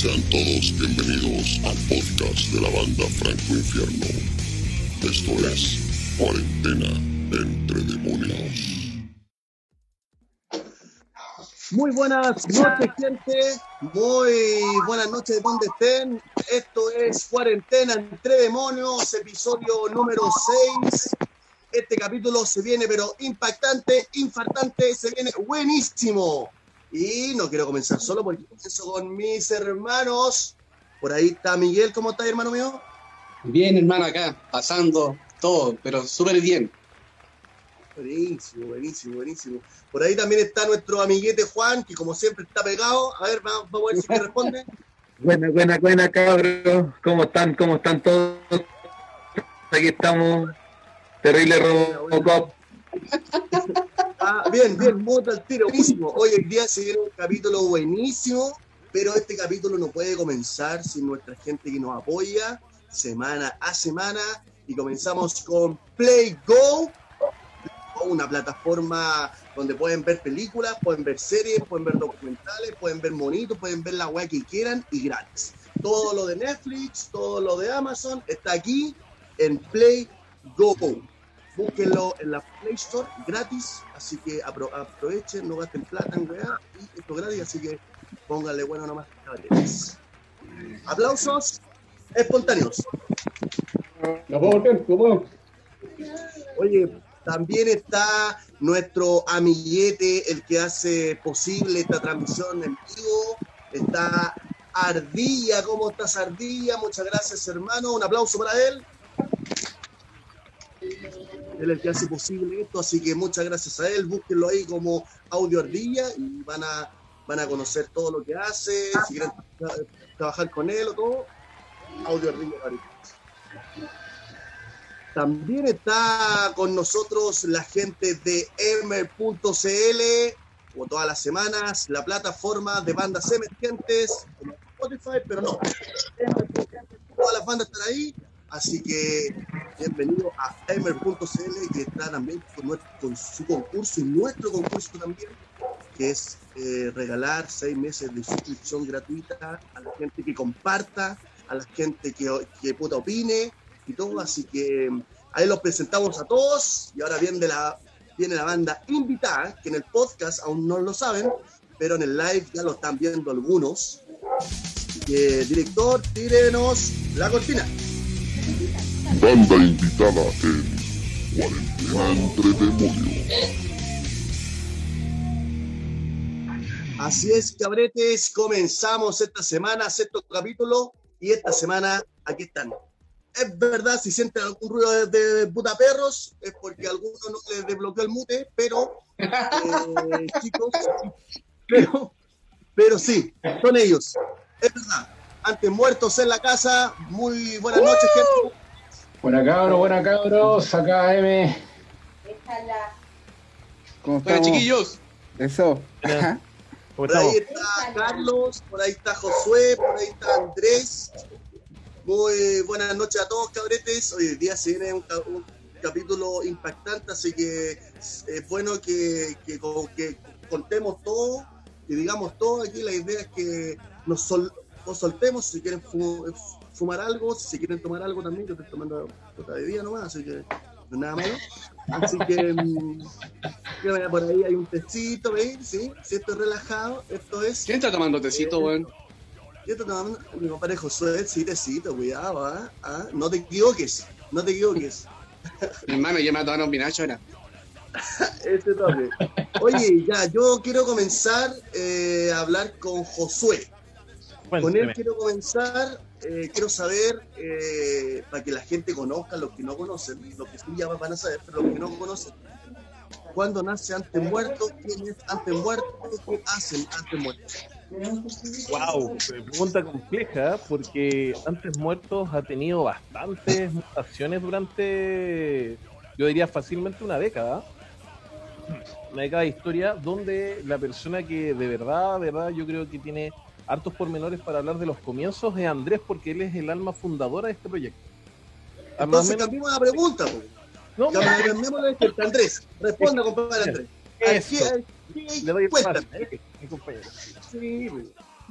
Sean todos bienvenidos al podcast de la banda Franco Infierno. Esto es Cuarentena entre Demonios. Muy buenas noches, gente. Muy buenas noches de donde estén. Esto es Cuarentena entre Demonios, episodio número 6. Este capítulo se viene, pero impactante, infartante, se viene buenísimo. Y no quiero comenzar solo porque comienzo con mis hermanos. Por ahí está Miguel. ¿Cómo estás, hermano mío? Bien, hermano, acá, pasando todo, pero súper bien. Buenísimo, buenísimo, buenísimo. Por ahí también está nuestro amiguete Juan, que como siempre está pegado. A ver, vamos, vamos a ver si me responde. Buena, buena, buena, cabros. ¿Cómo están? ¿Cómo están todos? Aquí estamos. Terrible Robocop. Ah, bien, bien, moto al tiro, buenísimo. Hoy el día se viene un capítulo buenísimo, pero este capítulo no puede comenzar sin nuestra gente que nos apoya semana a semana. Y comenzamos con Play Go, una plataforma donde pueden ver películas, pueden ver series, pueden ver documentales, pueden ver monitos, pueden ver la web que quieran y gratis. Todo lo de Netflix, todo lo de Amazon está aquí en Play Go. Búsquenlo en la Play Store gratis, así que apro- aprovechen, no gasten plata en weá, y esto es gratis, así que pónganle bueno nomás. Aplausos espontáneos. ¿No puedo volver? ¿No puedo? Oye, también está nuestro amiguete, el que hace posible esta transmisión en vivo. Está Ardilla, ¿cómo estás Ardilla? Muchas gracias hermano, un aplauso para él. Él es el que hace posible esto, así que muchas gracias a él. Búsquenlo ahí como Audio Ardilla y van a, van a conocer todo lo que hace. Si quieren tra- trabajar con él o todo, Audio Ardilla. También está con nosotros la gente de Emer.cl, como todas las semanas, la plataforma de bandas emergentes, como Spotify, pero no. Todas las bandas están ahí, así que bienvenido a Emer.cl, que está también con, nuestro- con su concurso y nuestro concurso también, que es eh, regalar seis meses de suscripción gratuita a la gente que comparta, a la gente que, que puta opine y todo, así que ahí los presentamos a todos y ahora viene la, viene la banda invitada, que en el podcast aún no lo saben, pero en el live ya lo están viendo algunos. Así que, director, tírenos la cortina. Banda invitada en Cuarentena entre Demonios. Así es, cabretes, comenzamos esta semana, sexto capítulo, y esta semana aquí están. Es verdad, si sienten algún ruido de, de puta perros, es porque alguno no les desbloqueó el mute, pero, eh, chicos, pero, pero sí, son ellos. Es verdad. Antes muertos en la casa, muy buenas noches, gente. Buena cabros, buena cabros, acá M. ¿Cómo Bueno, estamos? chiquillos, Eso. Ajá. ¿Cómo Por ahí está Carlos, por ahí está Josué, por ahí está Andrés. Muy buenas noches a todos, cabretes. Hoy día se viene un, ca- un capítulo impactante, así que es bueno que, que, que contemos todo, que digamos todo. Aquí la idea es que nos, sol- nos soltemos si quieren fumar algo, si quieren tomar algo también. Yo estoy tomando otra bebida nomás, así que no nada malo. Así que mm, por ahí hay un tecito, ¿veis? Sí, si esto es relajado, esto es. ¿quién está tomando tecito, weón? Yo estoy tomando mi compadre Josué, sí, tecito, cuidado, ¿ah? ¿ah? No te equivoques, no te equivoques. Mi hermano ya me ha tomado un pinacho ahora. Este toque. Oye, ya, yo quiero comenzar eh, a hablar con Josué. Con él quiero comenzar, eh, quiero saber, eh, para que la gente conozca, los que no conocen, los que sí ya van a saber, pero los que no conocen, ¿cuándo nace antes muerto? ¿Quién es antes muerto? ¿Qué hacen antes muerto? Wow, pregunta compleja porque antes muertos ha tenido bastantes mutaciones durante, yo diría fácilmente una década. Una década de historia donde la persona que de verdad, de verdad, yo creo que tiene hartos pormenores para hablar de los comienzos es Andrés porque él es el alma fundadora de este proyecto. Ah, Entonces menos- cambiemos la pregunta, po. no, pregunta. Andrés, responda, compadre Andrés. Eso. Aquí- aquí- le doy el pase, mi compañero. Sí,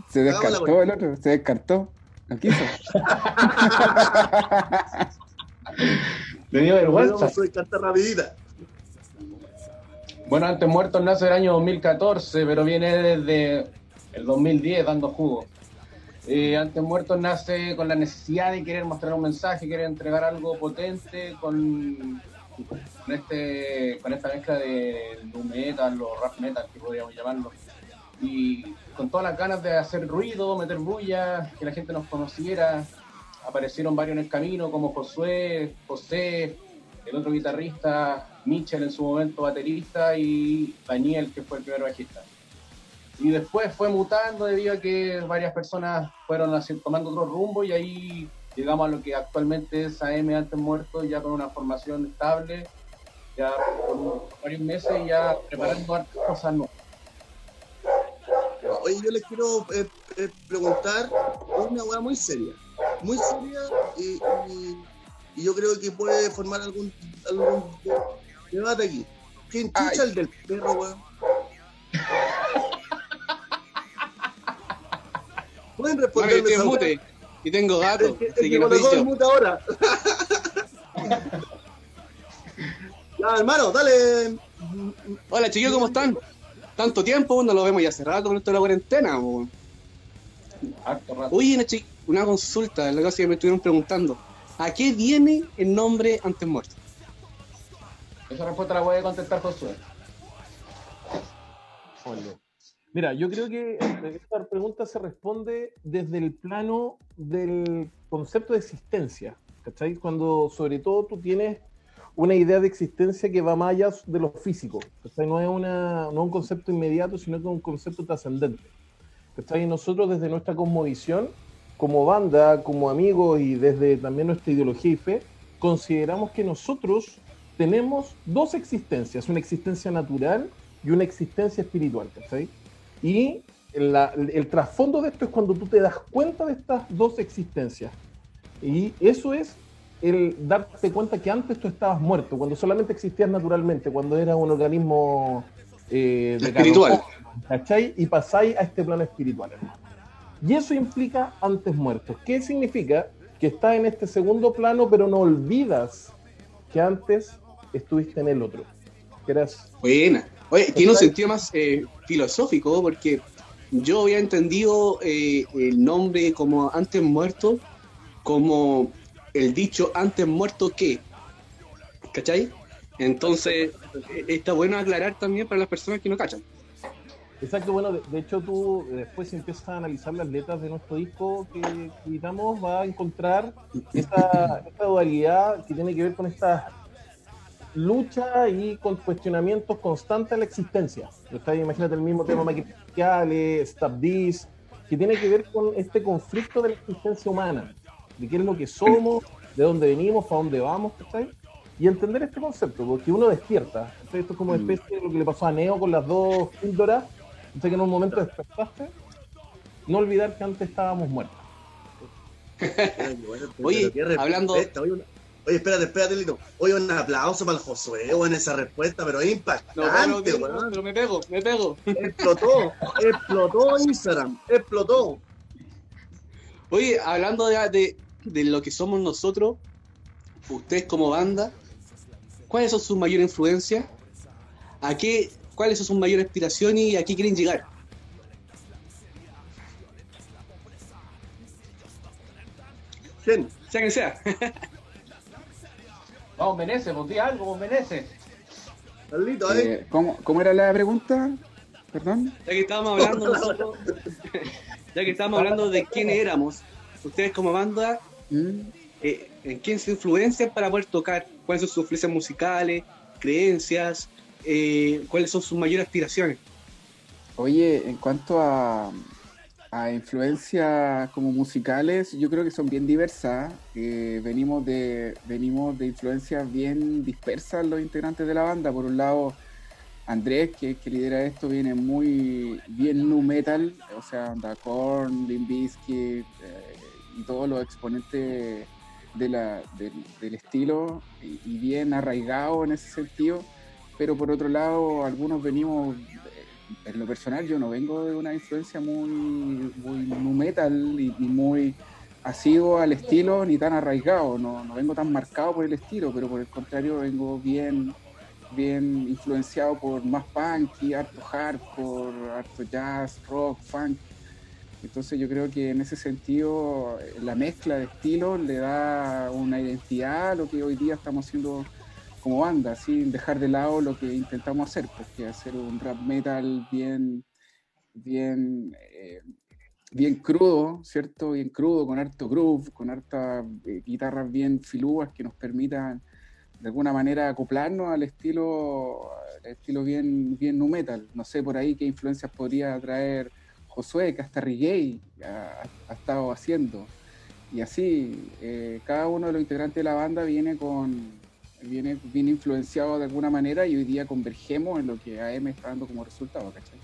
Se Hagámosla descartó el otro, se descartó. No quiso. Dio vergüenza. Vamos a cantar rapidita. Bueno, Antes Muertos nace el año 2014, pero viene desde el 2010 dando jugo. Eh, Antes Muertos nace con la necesidad de querer mostrar un mensaje, querer entregar algo potente con, con, este, con esta mezcla de nu metal o rap metal, que podríamos llamarlo. Y con todas las ganas de hacer ruido, meter bulla, que la gente nos conociera. Aparecieron varios en el camino, como Josué, José, el otro guitarrista, Mitchell en su momento baterista y Daniel, que fue el primer bajista. Y después fue mutando debido a que varias personas fueron así, tomando otro rumbo y ahí llegamos a lo que actualmente es AM Antes Muertos, ya con una formación estable, ya por varios meses y ya preparando cosas nuevas. Oye, yo les quiero eh, eh, preguntar una weá muy seria. Muy seria y, y- y yo creo que puede formar algún, algún debate aquí. ¿Quién chucha el del perro, weón? Pueden responderme weá? mute y tengo gato, El que, el así que no mute ahora. ya, hermano, dale. Hola chiquillos, ¿cómo están? Tanto tiempo, no lo vemos ya hace rato con esto de la cuarentena. po. Harto rato. Oye, una, una consulta, la cosa que me estuvieron preguntando. ¿A qué viene el nombre Antes Muerto? Esa respuesta la voy a contestar Josué. Mira, yo creo que esta pregunta se responde desde el plano del concepto de existencia, ¿cachai? Cuando sobre todo tú tienes una idea de existencia que va más allá de lo físico, ¿cachai? No es, una, no un concepto inmediato, sino que un concepto trascendente, ¿cachai? Y nosotros desde nuestra cosmovisión, como banda, como amigos y desde también nuestra ideología y fe, consideramos que nosotros tenemos dos existencias, una existencia natural y una existencia espiritual, ¿cachai? Y la- el trasfondo de esto es cuando tú te das cuenta de estas dos existencias. Y eso es el darte cuenta que antes tú estabas muerto, cuando solamente existías naturalmente, cuando eras un organismo eh, de Espiritual. ¿cachai? Y pasáis a este plano espiritual, hermano. Y eso implica antes muertos. ¿Qué significa? Que estás en este segundo plano, pero no olvidas que antes estuviste en el otro. Que eras Buena. Oye, tiene un sentido más eh, filosófico porque yo había entendido eh, el nombre como antes muerto como el dicho antes muerto que. ¿Cachai? Entonces, eh, está bueno aclarar también para las personas que no cachan. Exacto, bueno, de, de hecho tú después si empiezas a analizar las letras de nuestro disco que editamos, vas a encontrar esta, esta dualidad que tiene que ver con esta lucha y con cuestionamientos constantes a la existencia. Está ahí, Imagínate el mismo tema maquillales, Stop This, que tiene que ver con este conflicto de la existencia humana, de qué es lo que somos, de dónde venimos, para dónde vamos, ¿cachai? Y entender este concepto, porque uno despierta. ¿cachai? Esto es como Mm. especie de lo que le pasó a Neo con las dos píldoras, ¿cachai? que en un momento despertaste, no olvidar que antes estábamos muertos. Oye, hablando- Oye, una- oye, espérate, espérate, Lito. Oye, un aplauso para el Josué, en esa respuesta, pero es impactante, no, no, weón. pero me pego, me pego. Explotó, explotó Instagram, explotó. Oye, hablando de, de, de lo que somos nosotros, ustedes como banda, ¿cuáles son sus mayores influencias? ¿A qué, ¿Cuáles son sus mayores aspiraciones y a qué quieren llegar? ¿Quién? Sea quien sea. Vamos, Menezes, pues di algo, pues Menezes. Carlito, ¿eh? Eh, ¿cómo, ¿Cómo era la pregunta? Perdón. Ya que estábamos hablando nosotros, ya que estábamos hablando de quiénes éramos, ustedes como banda, Mm. eh, ¿en quién se influencian para poder tocar? ¿Cuáles son sus influencias musicales, creencias? Eh, ¿Cuáles son sus mayores aspiraciones? Oye, en cuanto a, a influencias como musicales, yo creo que son bien diversas. Eh, venimos de venimos de influencias bien dispersas los integrantes de la banda. Por un lado, Andrés, que, que lidera esto, viene muy bien nu metal, o sea, anda Korn, Limp Bizkit, eh, y todos los exponentes de del estilo, y, y bien arraigado en ese sentido. Pero por otro lado, algunos venimos en lo personal yo no vengo de una influencia muy, muy metal y, muy asido al estilo ni tan arraigado, no, no vengo tan marcado por el estilo, pero por el contrario vengo bien, bien influenciado por más punk y harto hardcore, harto jazz, rock, funk. Entonces yo creo que en ese sentido eh, la mezcla de estilos le da una identidad a lo que hoy día estamos haciendo como banda, sin dejar de lado lo que intentamos hacer, porque hacer un rap metal bien, bien, eh, bien crudo, ¿cierto? Bien crudo, con harto groove, con hartas eh, guitarras bien filúas que nos permitan de alguna manera acoplarnos al estilo, al estilo bien, bien nu metal. No sé por ahí qué influencias podría traer Josué, que hasta reggae ha, ha estado haciendo. Y así, eh, cada uno de los integrantes de la banda viene con viene, viene influenciado de alguna manera y hoy día convergemos en lo que AM está dando como resultado, ¿cachai?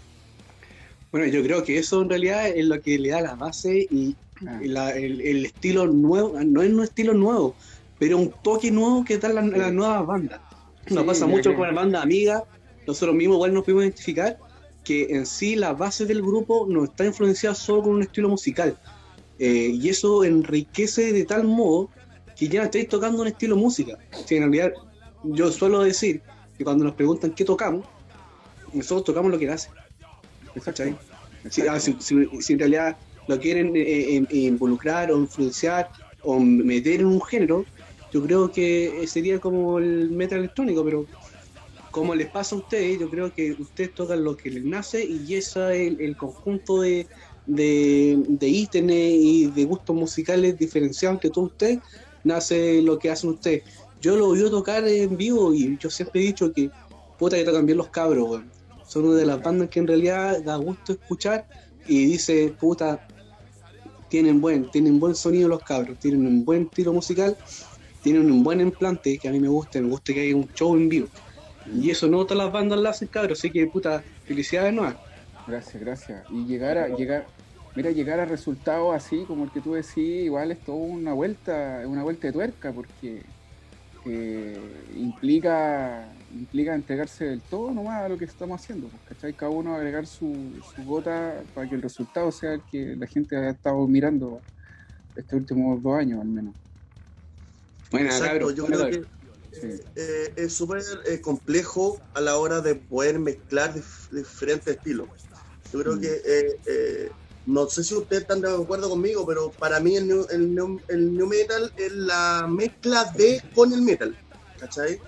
Bueno, yo creo que eso en realidad es lo que le da la base y Ah. la- el, el estilo nuevo, no es un estilo nuevo, pero un toque nuevo que dan las, las nuevas bandas. Nos Sí, pasa mucho con la banda amiga, nosotros mismos igual nos pudimos identificar que en sí la base del grupo no está influenciada solo con un estilo musical. Eh, y eso enriquece de tal modo que ya estáis tocando un estilo de música. Si en realidad yo suelo decir que cuando nos preguntan qué tocamos, nosotros tocamos lo que nace. Si, ah, si- si- en realidad lo quieren eh, eh, involucrar o influenciar o meter en un género, yo creo que sería como el metal electrónico, pero como les pasa a ustedes, yo creo que ustedes tocan lo que les nace y ese es el, conjunto de, de, de ítems y de gustos musicales diferenciados que todos ustedes, nace lo que hacen ustedes. Yo lo oí tocar en vivo y yo siempre he dicho que puta que tocan bien los cabros, weón. Son una de las bandas que en realidad da gusto escuchar y dice, puta, tienen buen, tienen buen sonido los cabros, tienen un buen tiro musical, tienen un buen implante que a mí me gusta, me gusta que haya un show en vivo. Y eso no todas las bandas lo hacen, cabros, así que puta, felicidades no Gracias, gracias. Y llegar a llegar, mira, llegar a resultados así como el que tú decís, igual es toda una vuelta, una vuelta de tuerca, porque eh, implica, implica entregarse del todo nomás a lo que estamos haciendo, pues, ¿cachai? Cada uno agregar su, su gota para que el resultado sea el que la gente ha estado mirando estos últimos dos años al menos. Buena, Exacto, yo creo que Sí. eh, es súper eh, complejo a la hora de poder mezclar dif- diferentes estilos. Yo creo Mm. que, eh, eh, no sé si ustedes están de acuerdo conmigo, pero para mí el new, el new- el new metal es la mezcla de con el metal, ¿cachai?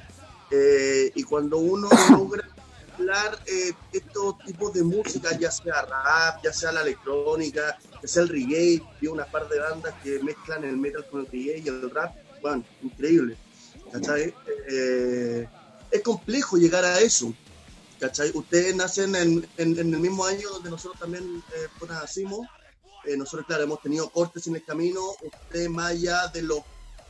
Eh, y cuando uno logra mezclar eh, estos tipos de música, ya sea rap, ya sea la electrónica, ya sea el reggae, vi una par de bandas que mezclan el metal con el reggae y el rap, bueno, increíble. ¿cachai? Eh, es complejo llegar a eso, ¿cachai? Ustedes nacen en, en- en el mismo año donde nosotros también eh, pues, nacimos. Eh, nosotros, claro, hemos tenido cortes en el camino. Ustedes, más allá de los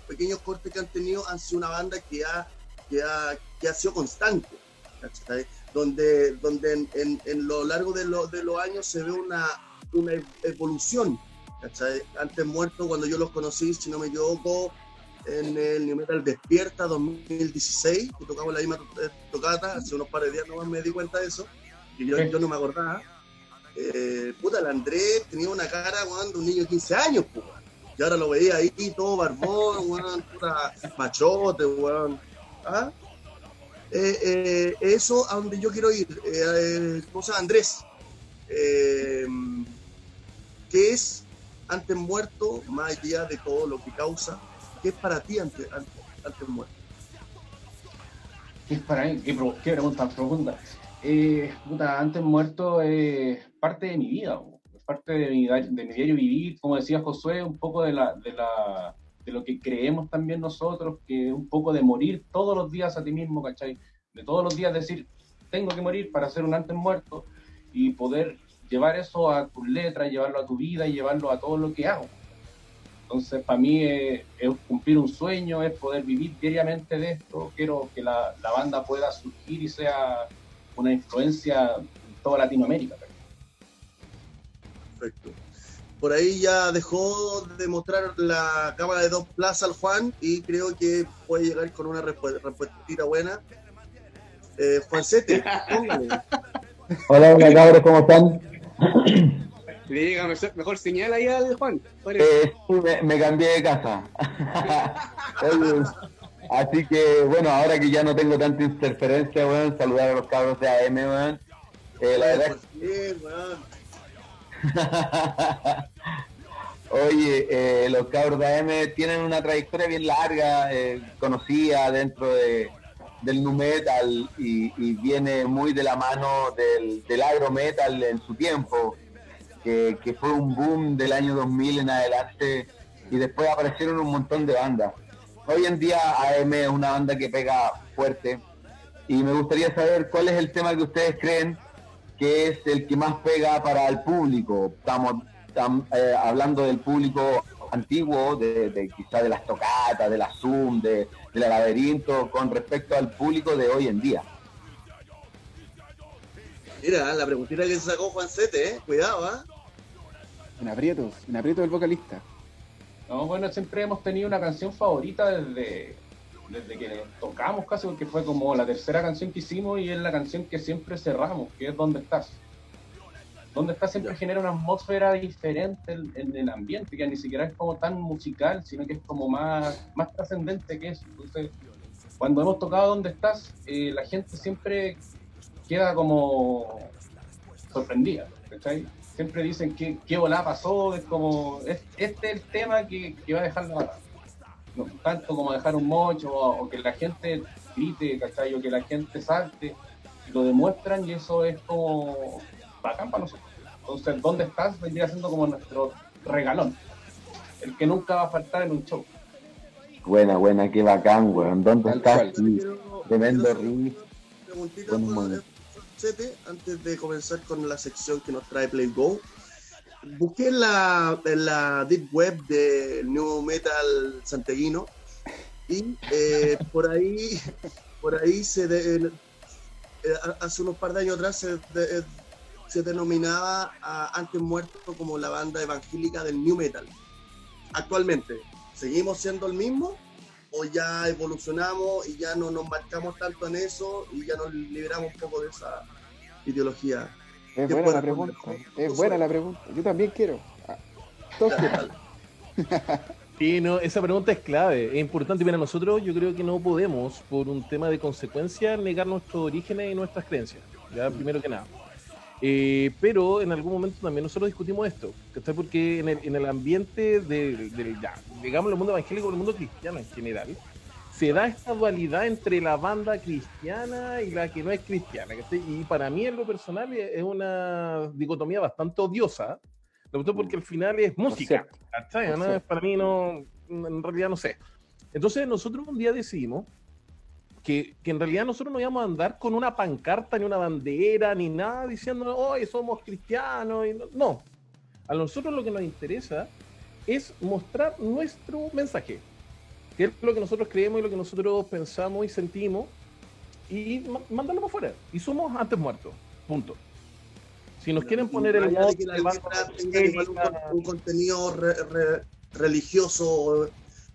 pequeños cortes que han tenido, han sido una banda que ha, que ha, que ha sido constante, ¿cachai? Donde, donde en, en- en lo largo de, lo- de los años se ve una, una evolución, ¿cachai? Antes muerto, cuando yo los conocí, si no me equivoco, en el New Metal Despierta 2016, que tocamos la misma to- tocata, hace unos par de días nomás me di cuenta de eso, y yo, no me acordaba. Eh, puta, el Andrés tenía una cara, weón, de un niño de 15 años, pues. Y ahora lo veía ahí, todo barbón, weón, puta, machote, weón. ¿Ah? Eh, eh, eso a donde yo quiero ir. Eh, eh, cosa Andrés. Eh, ¿Qué es antes muerto, más allá de todo lo que causa? ¿Qué es para ti antes, antes, muerto? ¿Qué es para mí? ¿Qué, qué pregunta profunda? Eh, puta, antes muerto es parte de mi vida, es parte de mi, de mi diario vivir, como decía Josué, un poco de, la, de, la, de lo que creemos también nosotros, que un poco de morir todos los días a ti mismo, ¿cachai? De todos los días decir, tengo que morir para ser un antes muerto y poder llevar eso a tus letras, llevarlo a tu vida y llevarlo a todo lo que hago. Entonces, para mí es, es cumplir un sueño, es poder vivir diariamente de esto. Quiero que la, la banda pueda surgir y sea una influencia en toda Latinoamérica. Perfecto. Por ahí ya dejó de mostrar la cámara de dos plazas al Juan y creo que puede llegar con una respu- respuestita buena. Eh, Juancete. Hola, hola cabros, ¿cómo están? Dígame, mejor señal ahí al Juan. Eh, me, me cambié de casa. Así que, bueno, ahora que ya no tengo tanta interferencia, weón, saludar a los cabros de AM, weón. Eh, la verdad. Oye, eh, los cabros de AM tienen una trayectoria bien larga, eh, conocida dentro de, del nu metal y, y viene muy de la mano del, del agro metal en su tiempo, que, fue un boom del año 2000 en adelante y después aparecieron un montón de bandas. Hoy en día AM es una banda que pega fuerte y me gustaría saber cuál es el tema que ustedes creen que es el que más pega para el público. Estamos tam- eh, hablando del público antiguo, de, de quizá de las tocatas, de la Zoom, de, de la laberinto, con respecto al público de hoy en día. Mira, la preguntita que sacó Juan Sete, eh. Cuidado, ¿ah? En aprietos, en aprietos el vocalista. No, bueno, siempre hemos tenido una canción favorita desde, desde que tocamos casi, porque fue como la tercera canción que hicimos y es la canción que siempre cerramos, que es ¿Dónde estás? ¿Dónde estás? Siempre genera una atmósfera diferente en, en el ambiente, que ni siquiera es como tan musical, sino que es como más, más trascendente que eso. Entonces, cuando hemos tocado ¿Dónde estás? eh, la gente siempre queda como sorprendida, ¿cachai? Siempre dicen que qué volada pasó, es como, es, este es el tema que, que va a dejar la banda. No tanto como dejar un mocho o, o que la gente grite, ¿cachai? O que la gente salte, lo demuestran y eso es como bacán para nosotros. Entonces, ¿dónde estás? Vendría siendo como nuestro regalón, el que nunca va a faltar en un show. Buena, buena, qué bacán, weón. ¿Dónde Tal estás? cual. Sí, Quiero- Tremendo quiero Con un Sete, antes de comenzar con la sección que nos trae Play Go. Busqué en la, en la deep web del New Metal santeguino y eh, por ahí por ahí se de- eh, hace unos par de años atrás se, de- se denominaba a Antes Muerto como la banda evangélica del New Metal. Actualmente, ¿seguimos siendo el mismo? ¿O ya evolucionamos y ya no nos marcamos tanto en eso y ya nos liberamos un poco de esa ideología? Es ¿Qué buena la pregunta. Es buena la pregunta. Yo también quiero. Todos. Sí, no, esa pregunta es clave, es importante. Mira, nosotros yo creo que no podemos, por un tema de consecuencia, negar nuestros orígenes y nuestras creencias, ya primero que nada. Eh, pero en algún momento también nosotros discutimos esto, ¿cachai? Porque en el, en el ambiente del, del ya, digamos, el mundo evangélico, el mundo cristiano en general, se da esta dualidad entre la banda cristiana y la que no es cristiana. ¿cachai? Y para mí, en lo personal, es una dicotomía bastante odiosa, porque al final es música. ¿cachai? ¿no? Para mí no, en realidad no sé. Entonces nosotros un día decidimos que, que en realidad nosotros no íbamos a andar con una pancarta, ni una bandera, ni nada diciendo, hoy somos cristianos. Y no. no, a nosotros lo que nos interesa es mostrar nuestro mensaje, que es lo que nosotros creemos y lo que nosotros pensamos y sentimos, y ma- mandarlo para afuera. Y somos antes muertos, punto. Si nos quieren poner el que un, contenido re- re- religioso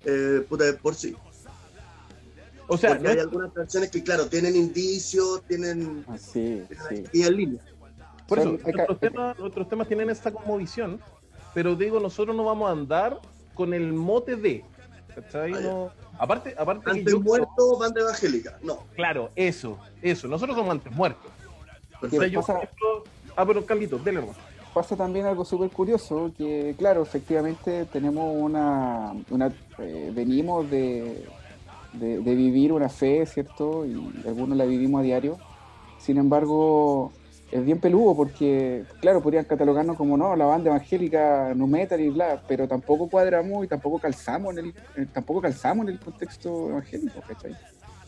eh, puta, de por sí. O sea, Porque no hay es- algunas canciones que, claro, tienen indicios, tienen, Ah, sí, aquí en línea. Por eso, Son- ca- temas, tienen esta como visión, pero digo, nosotros no vamos a andar con el mote de. ¿cachai? Ah. No- aparte, aparte que Antes yo- muerto, banda evangélica. No. Claro, eso, eso. Nosotros somos antes muertos. O sea, ¿Qué yo, pasa? ejemplo- ah, pero Carlitos, dele hermano. pasa también algo súper curioso, que claro, efectivamente tenemos una, una eh, venimos de, de, de vivir una fe, ¿cierto? Y algunos la vivimos a diario. Sin embargo, es bien peludo porque, claro, podrían catalogarnos como no, la banda evangélica, no metal y bla, pero tampoco cuadramos y tampoco calzamos en el, eh, tampoco calzamos en el contexto evangélico, ¿cachai?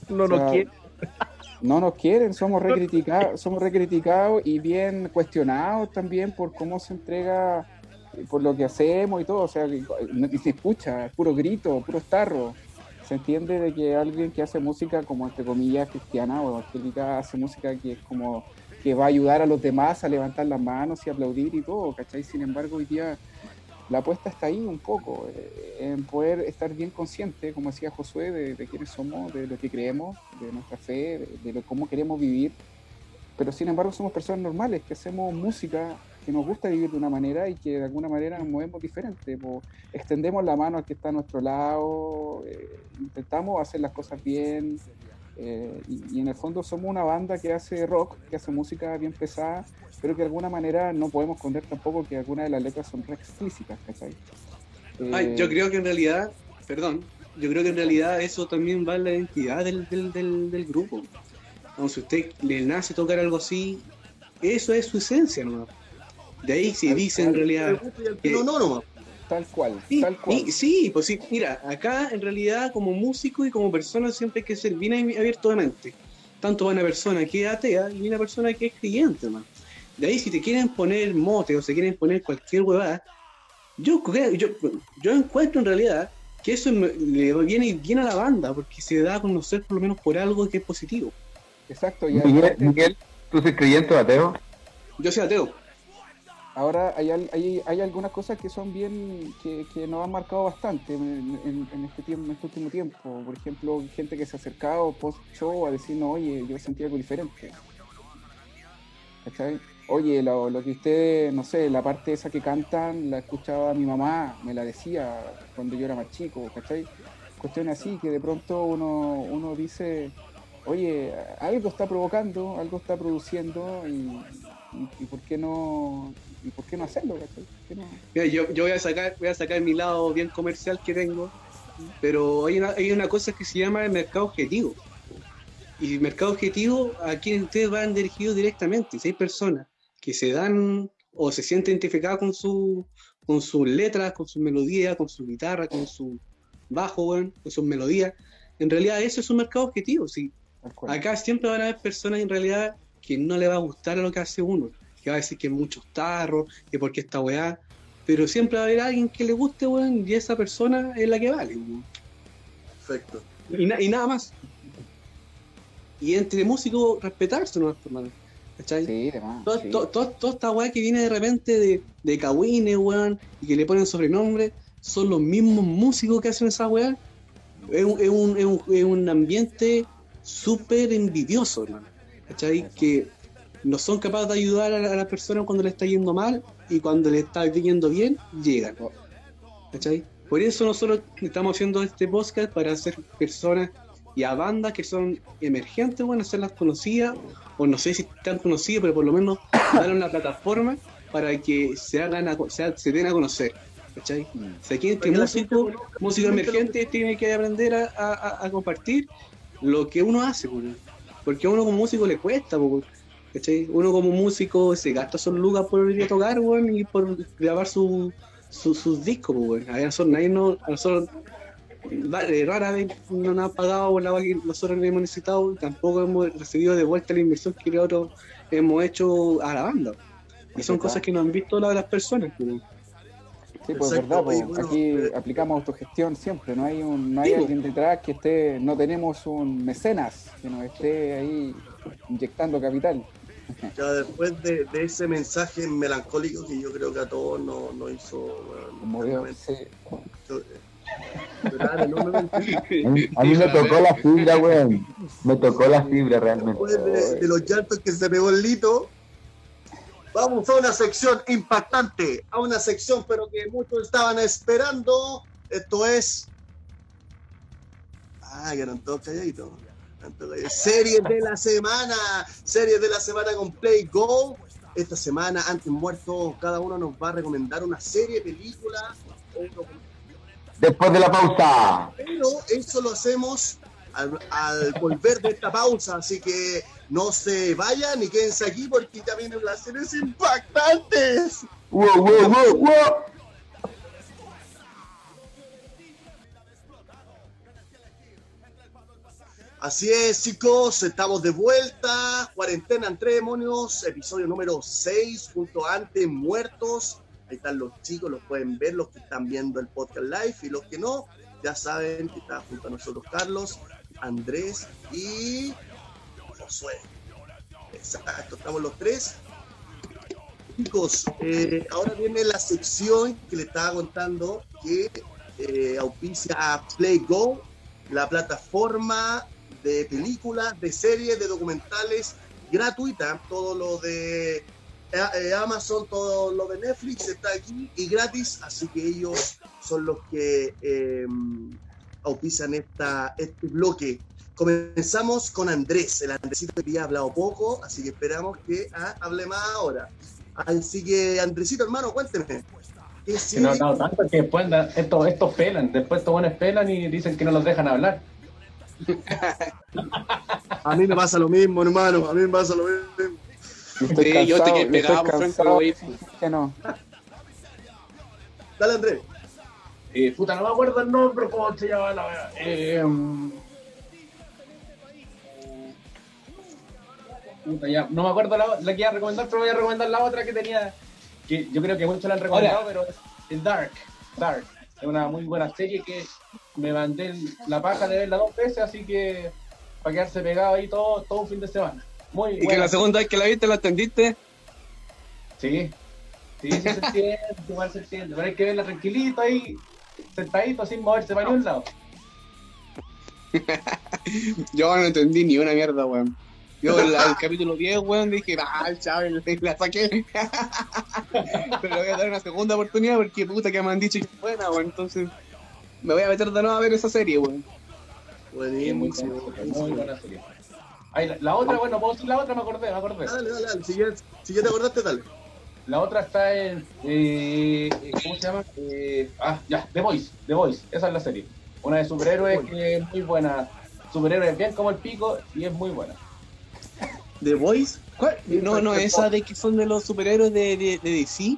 No O nos sea, quiere. no nos quieren, somos recriticados, somos recriticados y bien cuestionados también por cómo se entrega, eh, por lo que hacemos y todo, o sea, que- se escucha, puro grito, puro estarro. Se entiende de que alguien que hace música como entre comillas cristiana o evangélica hace música que es como que va a ayudar a los demás a levantar las manos y aplaudir y todo, ¿cachai? Sin embargo, hoy día la apuesta está ahí un poco, eh, en poder estar bien consciente, como decía Josué, de, de quiénes somos, de lo que creemos, de nuestra fe, de, lo, cómo queremos vivir pero sin embargo somos personas normales que hacemos música que nos gusta vivir de una manera y que de alguna manera nos movemos diferente. extendemos la mano al que está a nuestro lado, eh, intentamos hacer las cosas bien eh, y, en el fondo somos una banda que hace rock, que hace música bien pesada, pero que de alguna manera no podemos esconder tampoco que algunas de las letras son re explícitas, eh, yo creo que en realidad, perdón, yo creo que en realidad eso también va en la identidad del, del, del, grupo. si usted le nace tocar algo así, eso es su esencia, ¿no? De ahí se dice en realidad. no, no, no. Tal cual, sí, tal cual. sí, pues sí, mira, acá en realidad como músico y como persona siempre hay que ser bien abierto de mente. Tanto para una persona que es atea y una persona que es creyente, man. De ahí si te quieren poner mote o se quieren poner cualquier huevada, yo yo, yo encuentro en realidad que eso le viene bien a la banda, porque se da a conocer por lo menos por algo que es positivo. Exacto. Y Miguel, Miguel, ¿tú eres creyente o ateo? Yo soy ateo. Ahora hay, hay, hay algunas cosas que son bien, que, que nos han marcado bastante en, este tiempo, en este último tiempo. Por ejemplo, gente que se ha acercado post show a decirnos, oye, yo sentí algo diferente. ¿Cachai? Oye, lo, que ustedes, no sé, la parte esa que cantan, la escuchaba mi mamá, me la decía cuando yo era más chico, ¿cachai? Cuestiones así que de pronto uno, uno dice, oye, algo está provocando, algo está produciendo y, y, por qué no y por qué no hacerlo Mira, yo, yo voy a sacar voy a sacar mi lado bien comercial que tengo pero hay una, hay una cosa que se llama el mercado objetivo. Y el mercado objetivo a quien ustedes van dirigidos directamente si hay personas que se dan o se sienten identificadas con su con sus letras con su melodía con su guitarra con su bajo con sus melodías en realidad eso es un mercado objetivo sí. Acá siempre van a haber personas en realidad que no le va a gustar a lo que hace uno, que va a decir que es muchos tarros, que porque esta weá, pero siempre va a haber alguien que le guste, weón, y esa persona es la que vale, Perfecto. Y, nada más. Y entre músicos, respetarse, ¿no? Hermano. ¿Cachai? Sí, Toda, esta weá que viene de repente de, de Kawine, weón, y que le ponen sobrenombre, son los mismos músicos que hacen esa weá. Es un, es un, es un, es un ambiente súper envidioso, hermano. ¿cachai? Que no son capaces de ayudar a la, persona cuando le está yendo mal y cuando le está yendo bien, llegan. ¿cachai? Por eso nosotros estamos haciendo este podcast para hacer personas y a bandas que son emergentes, bueno, hacerlas conocidas, o no sé si están conocidas, pero por lo menos darle una plataforma para que se hagan se, den a conocer. ¿cachai? Mm. Si aquí este músico, músico emergente tiene que aprender a, compartir lo que uno hace, bueno. Porque a uno como músico le cuesta, ¿cachai? Uno como músico se gasta sus lucas por ir a tocar, weón, y por grabar su, sus discos, weón. A nosotros, nadie no, a nosotros rara vez no nos ha pagado por la que nosotros hemos necesitado tampoco hemos recibido de vuelta la inversión que nosotros hemos hecho a la banda. Y son cosas que no han visto las personas. Pues. Sí, pues es verdad, pues, aquí eh, aplicamos autogestión siempre, no hay un, no hay alguien detrás que esté, no tenemos un mecenas que nos esté ahí inyectando capital. Ya después de, ese mensaje melancólico que yo creo que a todos nos no hizo bueno, sí. a mí me tocó la fibra, weón. Me tocó la fibra realmente. Después de, de los llantos que se pegó el lito, Vamos a una sección impactante, a una sección pero que muchos estaban esperando. Esto es... Ah, que eran todos calladitos. Series de la semana, series de la semana con Play Go. Esta semana, antes muerto, cada uno nos va a recomendar una serie, película Después de la pausa. Pero eso lo hacemos al, volver de esta pausa, así que no se vayan y quédense aquí porque también vienen las series impactantes. Wow, wow, wow, wow. Así es, chicos, estamos de vuelta. Cuarentena entre demonios, episodio número 6, junto a Antes Muertos. Ahí están los chicos, los pueden ver, los que están viendo el podcast live y los que no, ya saben que está junto a nosotros Carlos. Andrés y Josué. Exacto, estamos los tres. Chicos, eh, ahora viene la sección que le estaba contando que eh, auspicia a Play Go, la plataforma de películas, de series, de documentales gratuita. Todo lo de eh, eh, Amazon, todo lo de Netflix está aquí y gratis. Así que ellos son los que eh, auspician esta, este bloque. Comenzamos con Andrés. El Andresito que ha hablado poco, así que esperamos que ah, hable más ahora. Así que, Andresito, hermano, cuénteme. ¿Qué Que no hablado tanto que después estos, estos pelan, después estos buenos pelan y dicen que no los dejan hablar. A mí me pasa lo mismo, hermano. A mí me pasa lo mismo. Yo estoy Sí, yo te cansado, quedé yo pegado, estoy Franco, que no. Dale, Andrés. Eh, puta, no me acuerdo el nombre, cómo se llama la wea. Eh, mm, puta, ya, no me acuerdo la, la que iba a recomendar, pero voy a recomendar la otra que tenía, que yo creo que muchos la han recomendado, pero es, es Dark. Dark. Es una muy buena serie que me mandé la paja de verla dos veces, así que para quedarse pegado ahí todo, todo un fin de semana. Muy Y que la segunda vez que la viste la entendiste. Sí, sí, sí se entiende, igual se entiende, pero hay que verla tranquilito ahí, sentadito, sin moverse para ningún lado. Yo no entendí ni una mierda, weón. Yo el, el capítulo 10, weón, dije, ah, chaval, la saqué. Pero le voy a dar una segunda oportunidad porque puta que me han dicho que es buena, weón. Entonces me voy a meter de nuevo a ver esa serie, weón. Sí, muy Buenísimo. buena, muy buena serie. Ay, la, la otra, bueno, puedo decir la otra, me acordé, me acordé. Dale, dale, dale. Si ya, si ya te acordaste, dale. La otra está en, eh, ¿cómo se llama? Eh, ah, ya, The Voice, The Voice, esa es la serie. Una de superhéroes que es muy buena. Superhéroes bien como el pico y es muy buena. The Voice. ¿Cuál? No, no, esa de que son de los superhéroes de, de, de DC.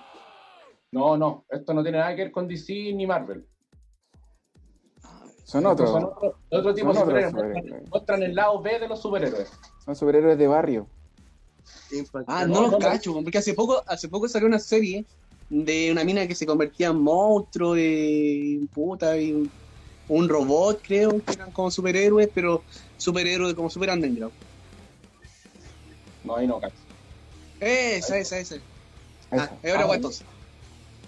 No, no, esto no tiene nada que ver con DC ni Marvel. Son Estos Son otros, otro, otro tipo de Son otros superhéroes. Muestran, superhéroes. muestran el lado B de los superhéroes. son superhéroes de barrio. Impactante. Ah, No, no los cacho, porque hace poco, hace poco salió una serie de una mina que se convertía en monstruo, de puta, y un, un robot, creo, que eran como superhéroes, pero superhéroes como super underground. No, no, cacho. Esa, esa, esa. Ah, es ahora entonces.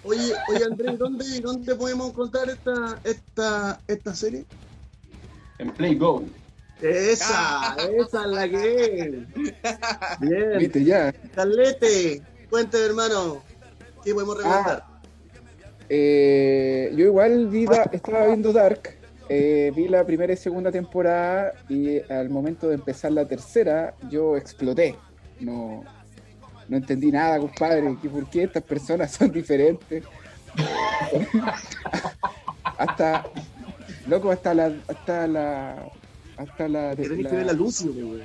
Oye, oye, Andrés, ¿dónde, ¿dónde podemos encontrar esta, esta, esta serie? En Play Go. Esa, esa es la que es. Bien. Viste, ya. Carlete, cuéntame, hermano. ¿Qué podemos recomendar? Eh, yo igual vi Da- estaba viendo Dark, eh, vi la primera y segunda temporada y al momento de empezar la tercera yo exploté. No, no entendí nada, compadre. que ¿Por qué estas personas son diferentes? hasta, loco, hasta la, hasta la, hasta la, tenés la- que ver Lucio, güey.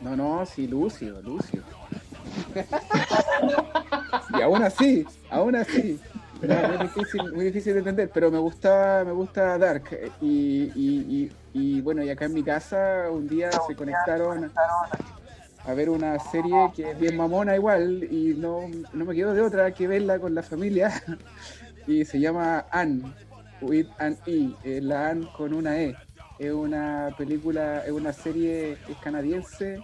no, no, sí, Lucio, Lucio. y aún así, aún así. Era muy difícil, muy difícil de entender, pero me gusta, me gusta Dark. Y, y, y, y bueno, y acá en mi casa un día se conectaron a ver una serie que es bien mamona igual, y no, no me quedo de otra que verla con la familia. y se llama Anne, with an E, eh, la Anne con una E. Es una película, es una serie canadiense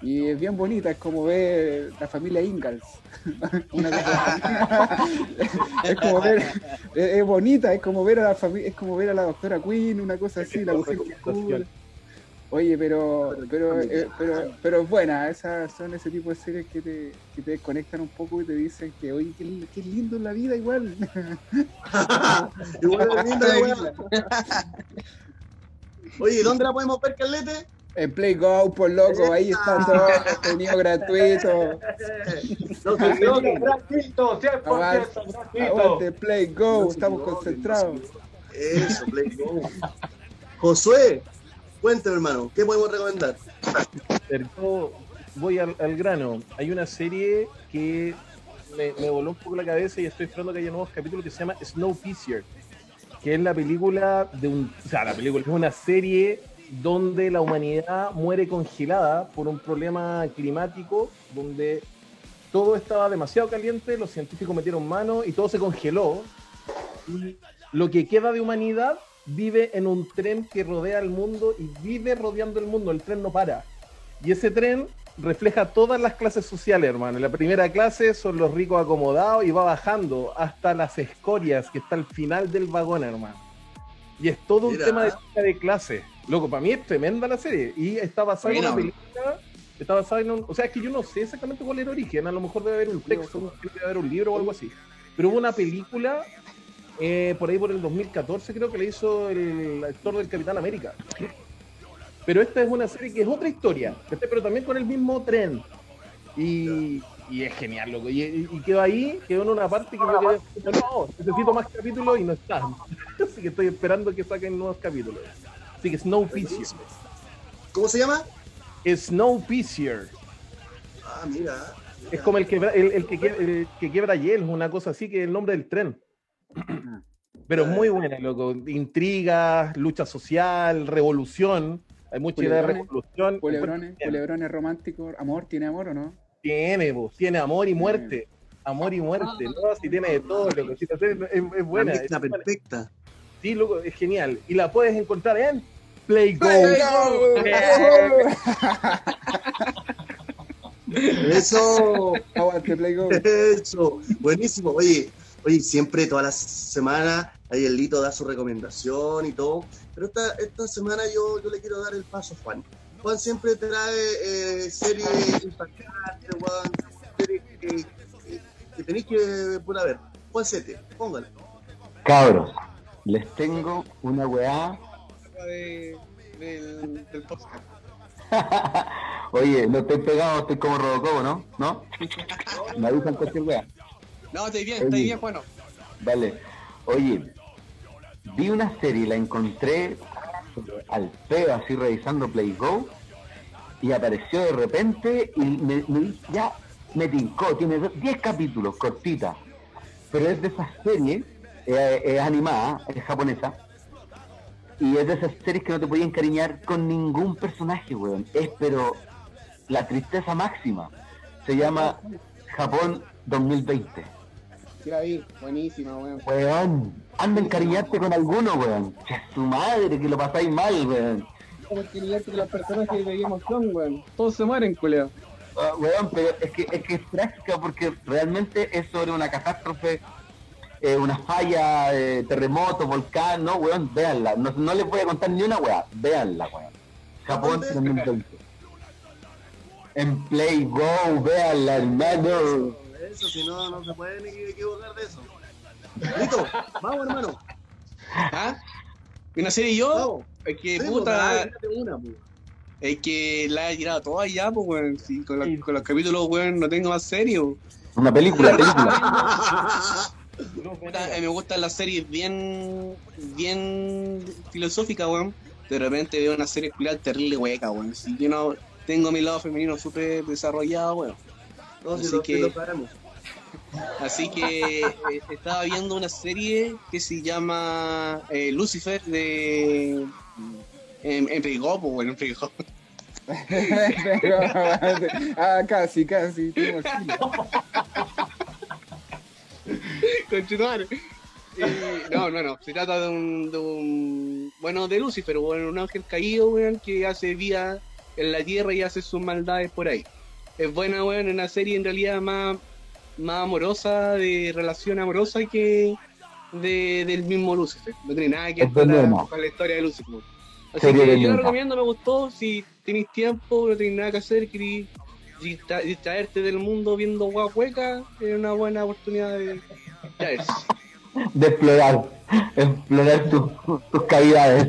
y es bien bonita, es como ver la familia Ingalls. Es como ver, es, bonita, es como ver a la familia, es como ver a la doctora Queen, una cosa así, la mujer que. Oye, pero, pero, eh, pero, pero es buena, esas son ese tipo de series que te, que te desconectan un poco y te dicen que, oye, qué, qué lindo es la vida igual. Igual es linda la. Oye, ¿dónde la podemos ver, Carlete? En Play Go, por loco, ahí está todo contenido gratuito. No se equivoquen. Gratuito, 100% Aguante, gratuito. Aguante, Play Go, estamos concentrados. Eso, Play Go. Josué, cuéntame, hermano, ¿qué podemos recomendar? Yo voy al, grano. Hay una serie que me, me voló un poco la cabeza y estoy esperando que haya nuevos capítulos que se llama Snowpiercer, que es la película de un, o sea, la película es una serie donde la humanidad muere congelada por un problema climático, donde todo estaba demasiado caliente, los científicos metieron mano y todo se congeló. Y lo que queda de humanidad vive en un tren que rodea el mundo y vive rodeando el mundo, el tren no para. Y ese tren refleja todas las clases sociales, hermano. La primera clase son los ricos acomodados y va bajando hasta las escorias que está al final del vagón, hermano. Y es todo un tema de, de clase. Loco, para mí es tremenda la serie. Y está basada en una película, Está basada en un. O sea, es que yo no sé exactamente cuál era el origen. A lo mejor debe haber un texto, debe haber un libro o algo así. Pero hubo una película eh, por ahí por el 2014, creo que le hizo el actor del Capitán América. Pero esta es una serie que es otra historia, pero también con el mismo tren. Y, y es genial, loco. Y, y, quedó ahí, quedó en una parte que yo quedé, no, necesito más capítulos y no está. Así que estoy esperando que saquen nuevos capítulos. Así que Snowpiercer. ¿Cómo se llama? Snowpiercer. Ah, mira. Es como el que, el, el que, el que quiebra hielo, una cosa así, que es el nombre del tren. Pero es muy buena, loco. Intrigas, lucha social, revolución. Hay mucha idea de revolución. Culebrones, culebrones románticos, amor, ¿tiene amor o no? Tiene, vos, tiene amor y muerte. Amor y muerte, ¿no? Si tiene de todo, loco. Si te hace- es, es buena. La es buena. perfecta. Sí, loco, es genial. Y la puedes encontrar en Play Go. Eso, Aguante, Play Go. eso. Buenísimo. Oye, oye, siempre todas las semanas ahí el Lito da su recomendación y todo. Pero esta, esta semana yo, yo le quiero dar el paso a Juan. Juan siempre trae eh, series impactantes, Juan, series que, que, que tenéis que puta, ver. Juan Sete, póngale. Cabros, les tengo una weá. de- del, del podcast. Oye, no estoy pegado, estoy como Robocobo, ¿no? ¿No? Me avisan cualquier weá. No, estoy bien, estoy bien, bueno. Vale. Oye, vi una serie, la encontré al feo así revisando Play Go y apareció de repente y me, me- ya me tincó, tiene 10 capítulos, cortita, pero es de esa serie, eh, es animada, es japonesa, y es de esas series que no te podías encariñar con ningún personaje, weón. Es pero la tristeza máxima. Se llama Japón 2020. Sí la vi, buenísima, weón. Weón, anda a encariñarte con alguno, weón. Su madre, que lo pasáis mal, weón. Como que con los personajes de emoción, weón. Todos se mueren, culeo. Ah, weón, pero es que, es que es trágica porque realmente es sobre una catástrofe, eh, una falla, eh, terremoto, volcán, no, weón, véanla. No, no les voy a contar ni una weá, véanla, weón. Japón ¿Dónde? 2020. En Play Go, véanla, hermano. Eso, si no, no se pueden equi- equivocar de eso. Lito, vamos, hermano. ¿Ah? ¿Una serie yo? Es que Sí, puta, pues, tírate una, pues. es que la he tirado todas ya, pues, weón. Sí, con, los- con los capítulos, weón, no tengo más serio. Una película, película. Puta, eh, me gustan las series bien, bien filosóficas, weón. De repente veo una serie culiada terrible hueca, weón. Si yo no tengo mi lado femenino súper desarrollado, weón. No, Así lo, que- lo. Así que eh, estaba viendo una serie que se llama eh, Lucifer de... En, en weón, en Play Go. ah, casi, casi. Conchetumare. Eh, no, no, no. Se trata de un, de un. Bueno, de Lucifer, weón, un ángel caído, weón, que hace vida en la tierra y hace sus maldades por ahí. Es buena, weón, una serie en realidad más, más amorosa, de relación amorosa que de, del mismo Lucifer. No tiene nada que ver con la, historia de Lucifer. Así que yo lo recomiendo, me gustó. Si tenéis tiempo, no tenéis nada que hacer, queréis distra- distraerte del mundo viendo guacueca, es una buena oportunidad de distraerse. De explorar, explorar tus- tus cavidades.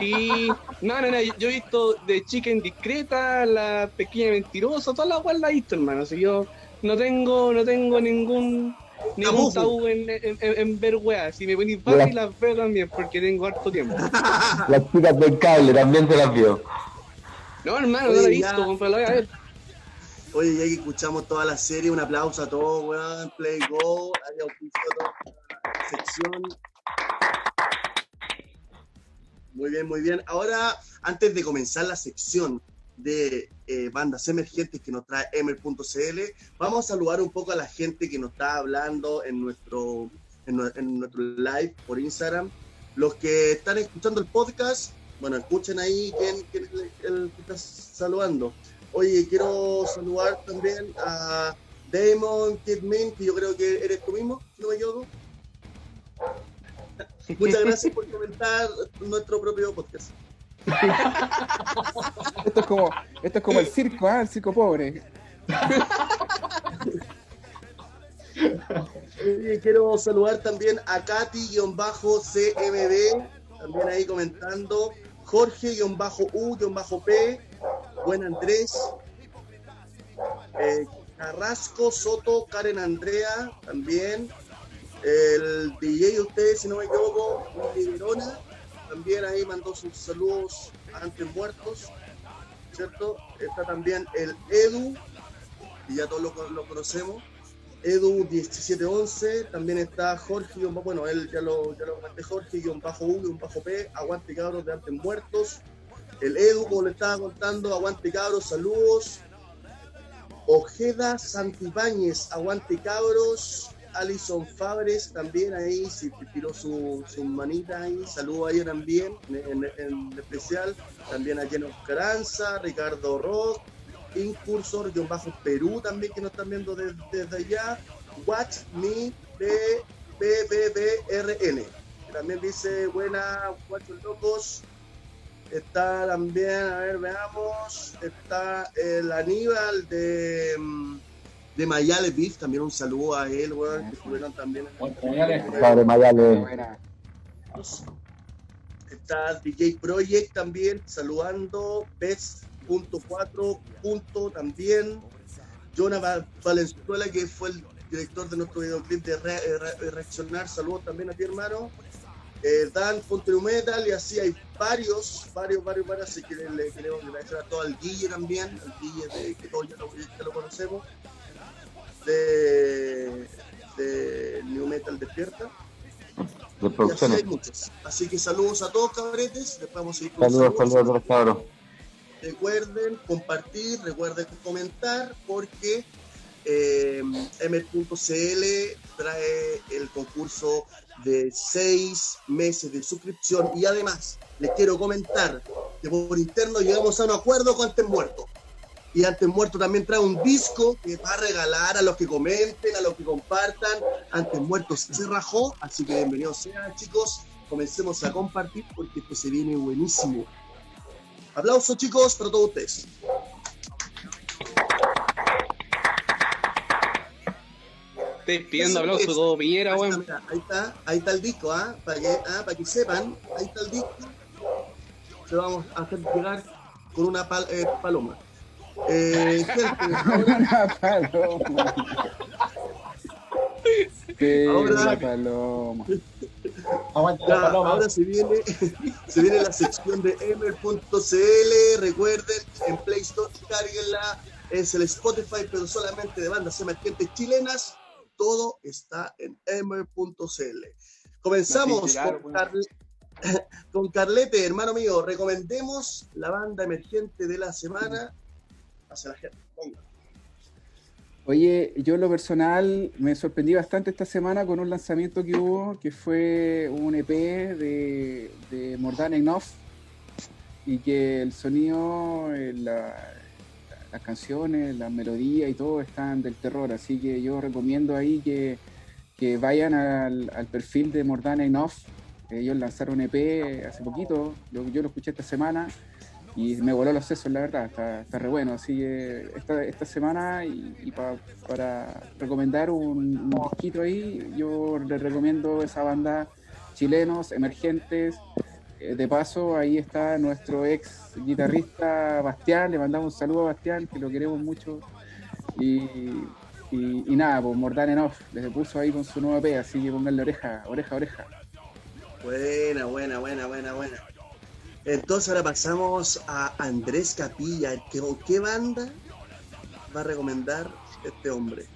Y no, no, no, yo he visto de chica indiscreta, la pequeña mentirosa, todas las weas la he visto, hermano. Así yo no tengo, no tengo ningún ningún Tabú. en, en, en- en ver weas. Si me ponís fácil las veo también, porque tengo harto tiempo. Las chicas del cable también se las vio. No, hermano, no Oye, la he ya. visto, compa, la voy a ver. Oye, ya que escuchamos toda la serie, un aplauso a todos, weón. Play Go, hay auspicio a toda la sección. Muy bien, muy bien. Ahora, antes de comenzar la sección de eh, bandas emergentes que nos trae emer.cl, vamos a saludar un poco a la gente que nos está hablando en nuestro, en, nue- en nuestro live por Instagram. Los que están escuchando el podcast, bueno, escuchen ahí quién, quién es el, el que está saludando. Oye, quiero saludar también a Damon Kidmin, que yo creo que eres tú mismo, si no me equivoco. Muchas gracias por comentar nuestro propio podcast. Esto es como, esto es como el circo, ¿ah? El circo pobre. Quiero saludar también a Katy-CMB, también ahí comentando. Jorge-U-P, Buen Andrés. Eh, Carrasco, Soto, Karen Andrea, también. El DJ de ustedes, si no me equivoco, Willy Verona, también ahí mandó sus saludos antes muertos, ¿cierto? Está también el Edu, y ya todos lo, conocemos. Edu 1711, también está Jorge, bueno, él ya lo, ya lo comenté, Jorge, guion bajo U, guion bajo P, aguante cabros de antes muertos. El Edu, como le estaba contando, aguante cabros, saludos. Ojeda Santibáñez, aguante cabros. Alison Fabres también ahí, se tiró su, su manita ahí, saludo a ella también, en, especial. También a Jenny Caranza, Ricardo Roth, Incursor, John Bajo Perú también, que nos están viendo desde, desde allá. Watch Me BBBRN. También dice, buena, guachos locos. Está también, a ver, veamos. Está el Aníbal de, mm, de Mayale Beef. También un saludo a él, weón, que estuvieron también. Padre Mayale. Está DJ Project también, saludando. Best.4. Punto también. Jonah Va- Valenzuela, que fue el director de nuestro videoclip de Re- eh, Re- Reaccionar. Saludos también a ti, hermano. Eh, Dan Ponte Metal, y así hay varios, varios, varios, varios. Así que le queremos agradecer a todo al Guille también, al Guille de, que todos ya lo, ya lo conocemos, de, de New Metal Despierta. De así producciones. Así que saludos a todos, cabretes. Después vamos a ir con Saludos, saludos. saludos a. Recuerden compartir, recuerden comentar, porque eh, M.cl trae el concurso de seis meses de suscripción y además les quiero comentar que por interno llegamos a un acuerdo con Antes Muerto. Y Antes Muerto también trae un disco que va a regalar a los que comenten, a los que compartan. Antes Muerto se rajó, así que bienvenidos sean chicos. Comencemos a compartir porque esto se viene buenísimo. Aplausos chicos para todos ustedes. Estoy pidiendo es. todo Piñera, Ahí está, ahí está, ahí está el disco, ¿ah? Para que, ah, para que sepan, ahí está el disco. Se vamos a hacer llegar con una pal- eh, paloma. Eh, Una paloma. Sí, Ahora- una paloma. La ahora se viene, se viene la sección de emer.cl. Recuerden, en Play Store, carguenla. Es el Spotify, pero solamente de bandas emergentes chilenas. Todo está en emer.cl. Comenzamos con Carlete, hermano mío. Recomendemos la banda emergente de la semana Oye, yo en lo personal me sorprendí bastante esta semana con un lanzamiento que hubo, que fue un EP de, de Mordana Enough, y que el sonido, la- las canciones, la melodía y todo están del terror, así que yo recomiendo ahí que, que vayan al, al perfil de Mordana Enough. Ellos lanzaron un EP hace poquito, yo lo escuché esta semana y me voló los sesos, la verdad, está, está re bueno. Así que esta, esta semana, y, y pa- para recomendar un, disquito ahí, yo les recomiendo esa banda chilenos, emergentes. Eh, De paso, ahí está nuestro ex guitarrista Bastián, le mandamos un saludo a Bastián, que lo queremos mucho. Y, y, nada, pues Mordan Enough, les puso ahí con su nuevo EP, así que pónganle oreja, oreja, oreja. Buena, buena, buena, buena, buena. Entonces ahora pasamos a Andrés Capilla. ¿Qué, qué banda va a recomendar este hombre?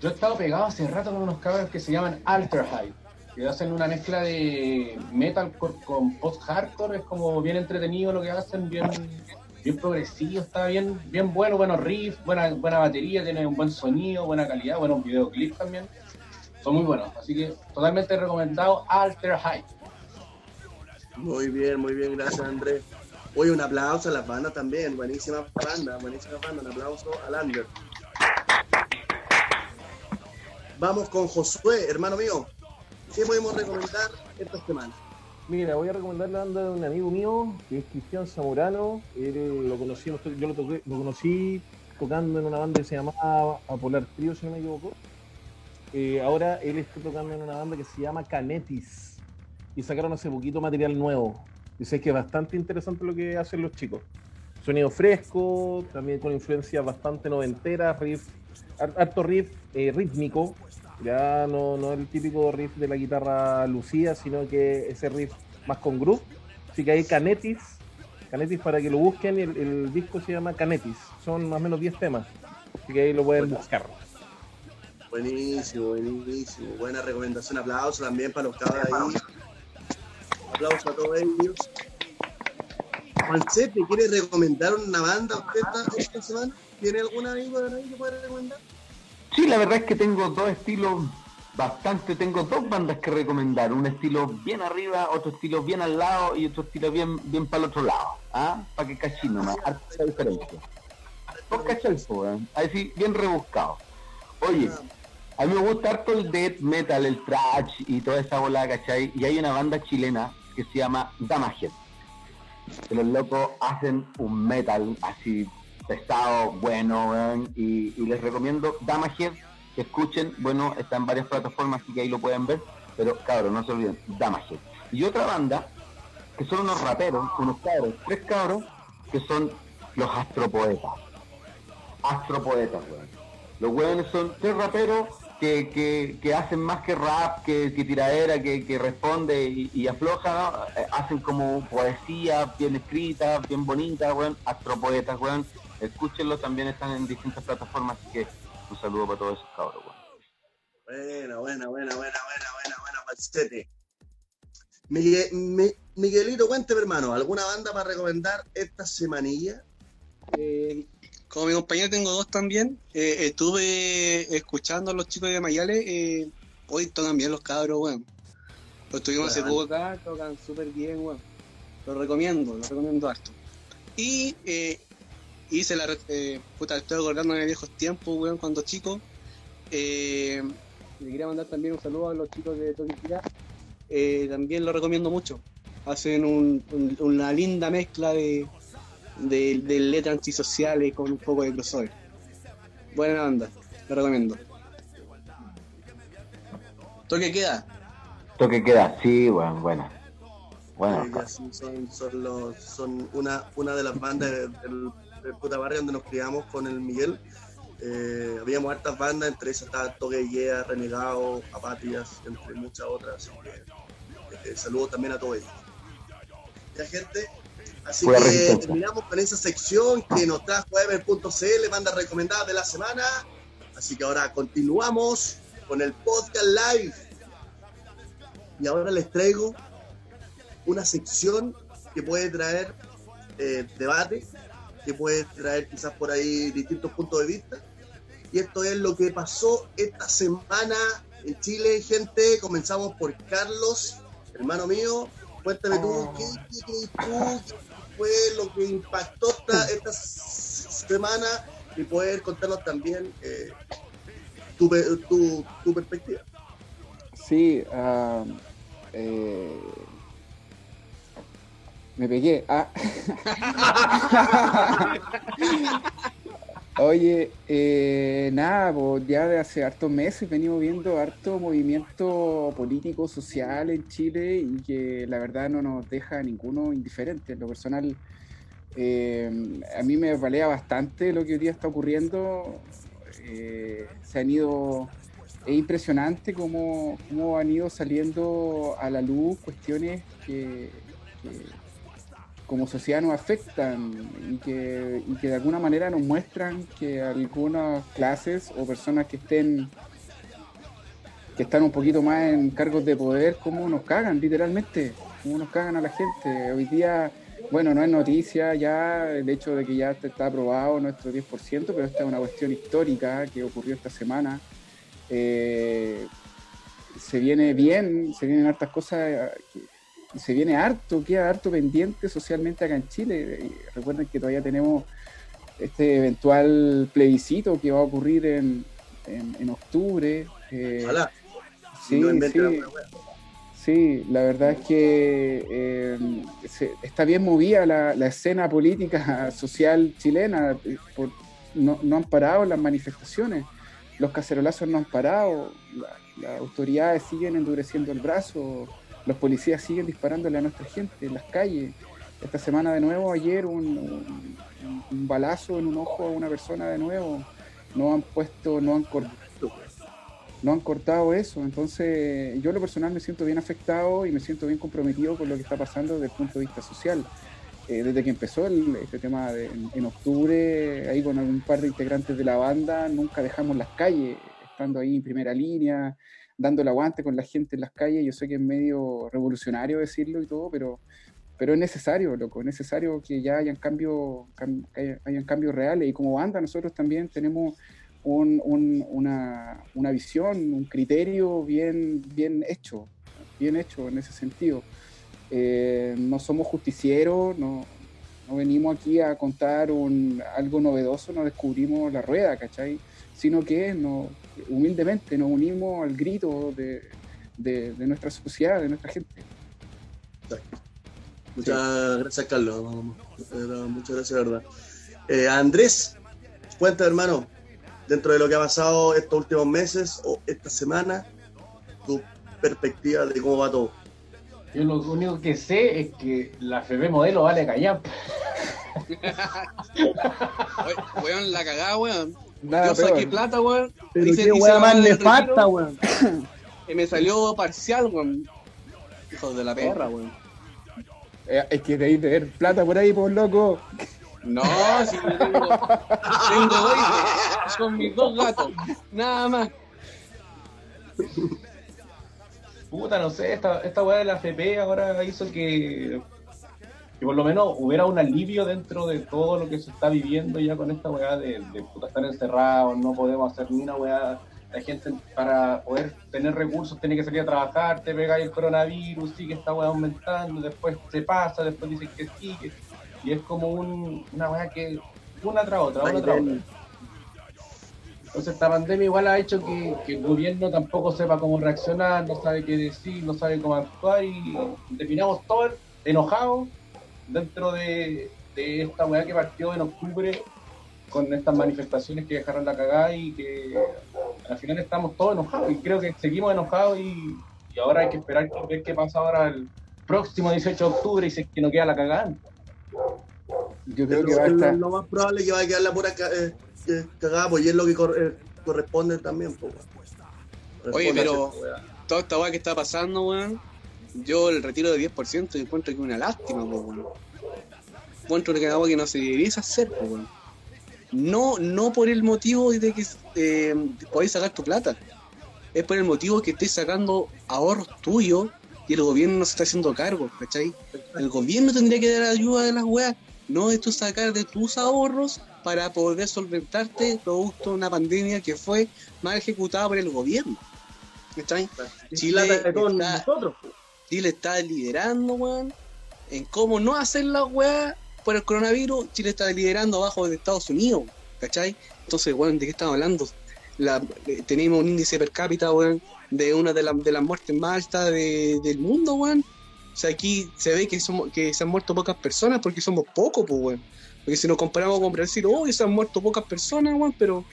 Yo he estado pegado hace rato con unos cabros que se llaman Alter High, que hacen una mezcla de metalcore con post-hardcore, es como bien entretenido lo que hacen, bien, bien progresivo, está bien, bien bueno, buenos riffs, buena, buena batería, tiene un buen sonido, buena calidad, buenos videoclips también. Son muy buenos, así que totalmente recomendado Alter High. Muy bien, muy bien, gracias Andrés. Oye, un aplauso a las bandas también. Buenísima banda, buenísima banda. Un aplauso al Ander. Vamos con Josué, hermano mío. ¿Qué podemos recomendar esta semana? Mira, voy a recomendar la banda de un amigo mío, que es Cristian Zamorano. Él lo conocí, yo lo, toqué, lo conocí tocando en una banda que se llamaba Apolar Trio, si no me equivoco. Eh, ahora él está tocando en una banda que se llama Canetis. Y sacaron hace poquito material nuevo. Dice que es bastante interesante lo que hacen los chicos. Sonido fresco, también con influencias bastante noventeras, riff, harto riff eh, rítmico, ya no, no el típico riff de la guitarra lucida, sino que ese riff más con groove. Así que hay Canetis, Canetis para que lo busquen, el, el disco se llama Canetis, son más o menos 10 temas, así que ahí lo pueden buscar. Buenísimo, buenísimo, buena recomendación, aplauso también para los cabros ahí. Aplauso a todos ellos. Juancete, ¿quiere recomendar una banda usted esta, esta semana? ¿Tiene alguna amigo ahí que puede recomendar? Sí, la verdad es que tengo dos estilos bastante, tengo dos bandas que recomendar, un estilo bien arriba, otro estilo bien al lado y otro estilo bien, bien para el otro lado, ¿ah? Para que cachino más, harta diferencia. Por cachai, ahí sí, bien rebuscado. Oye, a mí me gusta harto el death metal, el trash y toda esa bola, ¿cachai? Y hay una banda chilena que se llama Damahead. Los locos hacen un metal así pesado, bueno, y, les recomiendo Damahead, que escuchen, bueno, está en varias plataformas, así que ahí lo pueden ver, pero cabrón, no se olviden, Damahead. Y otra banda, que son unos raperos, unos cabros, tres cabros, que son los astropoetas. Astropoetas, weón. Los weones son tres raperos que, que, hacen más que rap, que, que tiradera, que, que responde y, afloja, eh, hacen como poesía bien escrita, bien bonita, weón, astropoetas, weón, escúchenlo, también están en distintas plataformas, así que un saludo para todos esos cabros. Buena, buena, buena, buena, buena, buena, buena, Falsete. Miguel, Miguelito, cuénteme, hermano, ¿alguna banda para recomendar esta semanilla? Eh, como mi compañero tengo dos también. Eh, estuve escuchando a los chicos de Mayales. Eh, hoy tocan bien los cabros, weón. Los estuvimos hace poco acá, tocan súper bien, weón. Lo recomiendo, lo recomiendo harto. Y eh, hice la. Eh, puta, estoy acordando de viejos tiempos, weón, cuando chico. Eh, le quería mandar también un saludo a los chicos de Toquilla. Eh, también lo recomiendo mucho. Hacen una linda mezcla de, de, de, letras antisociales con un poco de crossover. Buena banda, lo recomiendo. ¿Toque queda? Toque queda, sí, bueno, buena. Bueno, son, son, los, son una, una de las bandas del el puta barrio donde nos criamos con el Miguel. Eh, habíamos hartas bandas, entre esas estaba Toque Yea, Renegado, Apátridas, entre muchas otras. Eh, saludos también a todos ellos. Ya, gente. Así que terminamos con esa sección que nos trajo Ever.cl, banda recomendada de la semana. Así que ahora continuamos con el podcast live. Y ahora les traigo una sección que puede traer eh, debate, que puede traer quizás por ahí distintos puntos de vista. Y esto es lo que pasó esta semana en Chile, gente. Comenzamos por Carlos, hermano mío. Cuéntame tú, oh. ¿qué, fue lo que impactó esta, semana? Y poder contarnos también eh, tu, tu, perspectiva. Sí, uh, eh, me pegué. Ah. Oye, eh, nada, pues ya de hace hartos meses venimos viendo harto movimiento político, social en Chile y que la verdad no nos deja ninguno indiferente. En lo personal, eh, a mí me valea bastante lo que hoy día está ocurriendo. Eh, se han ido, es impresionante cómo, cómo, han ido saliendo a la luz cuestiones que como sociedad nos afectan y que, y que de alguna manera nos muestran que algunas clases o personas que estén que están un poquito más en cargos de poder, como nos cagan, literalmente, como nos cagan a la gente. Hoy día, bueno, no es noticia ya el hecho de que ya está aprobado nuestro 10%, pero esta es una cuestión histórica que ocurrió esta semana. Eh, se viene bien, se vienen hartas cosas y se viene harto, queda harto pendiente socialmente acá en Chile. recuerden que todavía tenemos este eventual plebiscito que va a ocurrir en, en, octubre. Eh, sí, sí, Sí, la verdad es que eh, se- está bien movida la, la escena política social chilena. por- no, no han parado las manifestaciones, los cacerolazos no han parado, la- las autoridades siguen endureciendo el brazo, los policías siguen disparándole a nuestra gente en las calles. Esta semana de nuevo, ayer, un, balazo en un ojo a una persona de nuevo. No han puesto, no han cortado no han cortado eso. Entonces, yo lo personal me siento bien afectado y me siento bien comprometido con lo que está pasando desde el punto de vista social. Eh, desde que empezó este tema de- en, en octubre, ahí con un par de integrantes de la banda, nunca dejamos las calles, estando ahí en primera línea, dando el aguante con la gente en las calles. Yo sé que es medio revolucionario decirlo y todo, pero, pero es necesario, loco, es necesario que ya hayan cambios cam- cambios reales. Y como banda nosotros también tenemos un- una, una visión, un criterio bien, bien hecho, bien hecho en ese sentido. Eh, no somos justicieros, no, no venimos aquí a contar un, algo novedoso, no descubrimos la rueda, ¿cachai? Sino que no, humildemente nos unimos al grito de, de- de nuestra sociedad, de nuestra gente. Muchas gracias, Carlos. Muchas gracias, de verdad. Eh, Andrés, cuenta, hermano, dentro de lo que ha pasado estos últimos meses o esta semana, tu perspectiva de cómo va todo. Yo lo único que sé es que la FB modelo vale callar. Weón, la cagada, weón. Nada Yo saqué plata, weón. Pero Hice- qué la más nefasta, weón. Y me salió parcial, weón. Hijo de la perra, weón. Eh, hay que de ver plata por ahí, por loco. No, si yo tengo, tengo hijos, son mis dos gatos, nada más. Puta, no sé, esta, esta weá de la FP ahora hizo que, que por lo menos hubiera un alivio dentro de todo lo que se está viviendo ya con esta weá de, de puta, estar encerrados, no podemos hacer ni una weá. La gente para poder tener recursos tiene que salir a trabajar, te pega el coronavirus, sigue esta weá aumentando, después se pasa, después dicen que sigue. Y es como un, una weá que una tras otra, una tras otra. Entonces esta pandemia igual ha hecho que, que el gobierno tampoco sepa cómo reaccionar, no sabe qué decir, no sabe cómo actuar y terminamos todos enojados dentro de, de esta weá que partió en octubre con estas manifestaciones que dejaron la cagada y que al final estamos todos enojados y creo que seguimos enojados y, y ahora hay que esperar que ver qué pasa ahora el próximo 18 de octubre y si es que no queda la cagada. Yo creo que lo, va a estar. lo más probable es que va a quedar la pura ca- eh, eh, cagada, pues y es lo que cor- eh, corresponde también. Pues. Oye, pero-. Toda esta weá que está pasando, weón, yo el retiro de 10% encuentro que es una lástima, po, weón. Encuentro que weá que no se debería hacer, po, weón. No, no por el motivo de que eh, podáis sacar tu plata. Es por el motivo que estés sacando ahorros tuyos y el gobierno no se está haciendo cargo, ¿cachai? El gobierno tendría que dar ayuda de las weas, no de tú sacar de tus ahorros para poder solventarte producto de una pandemia que fue mal ejecutada por el gobierno. ¿Cachai? Chile está- nosotros. Chile está liderando, weón, en cómo no hacer la weá por el coronavirus. Chile está liderando abajo de Estados Unidos, ¿cachai? Entonces, weón, ¿de qué estamos hablando? La, eh, tenemos un índice per cápita, weón, de una de, las de las muertes más altas de- del mundo, weón. O sea, aquí se ve que somos que se han muerto pocas personas porque somos pocos, pues, weón. Porque si nos comparamos con Brasil, oh, se han muerto pocas personas, weón, pero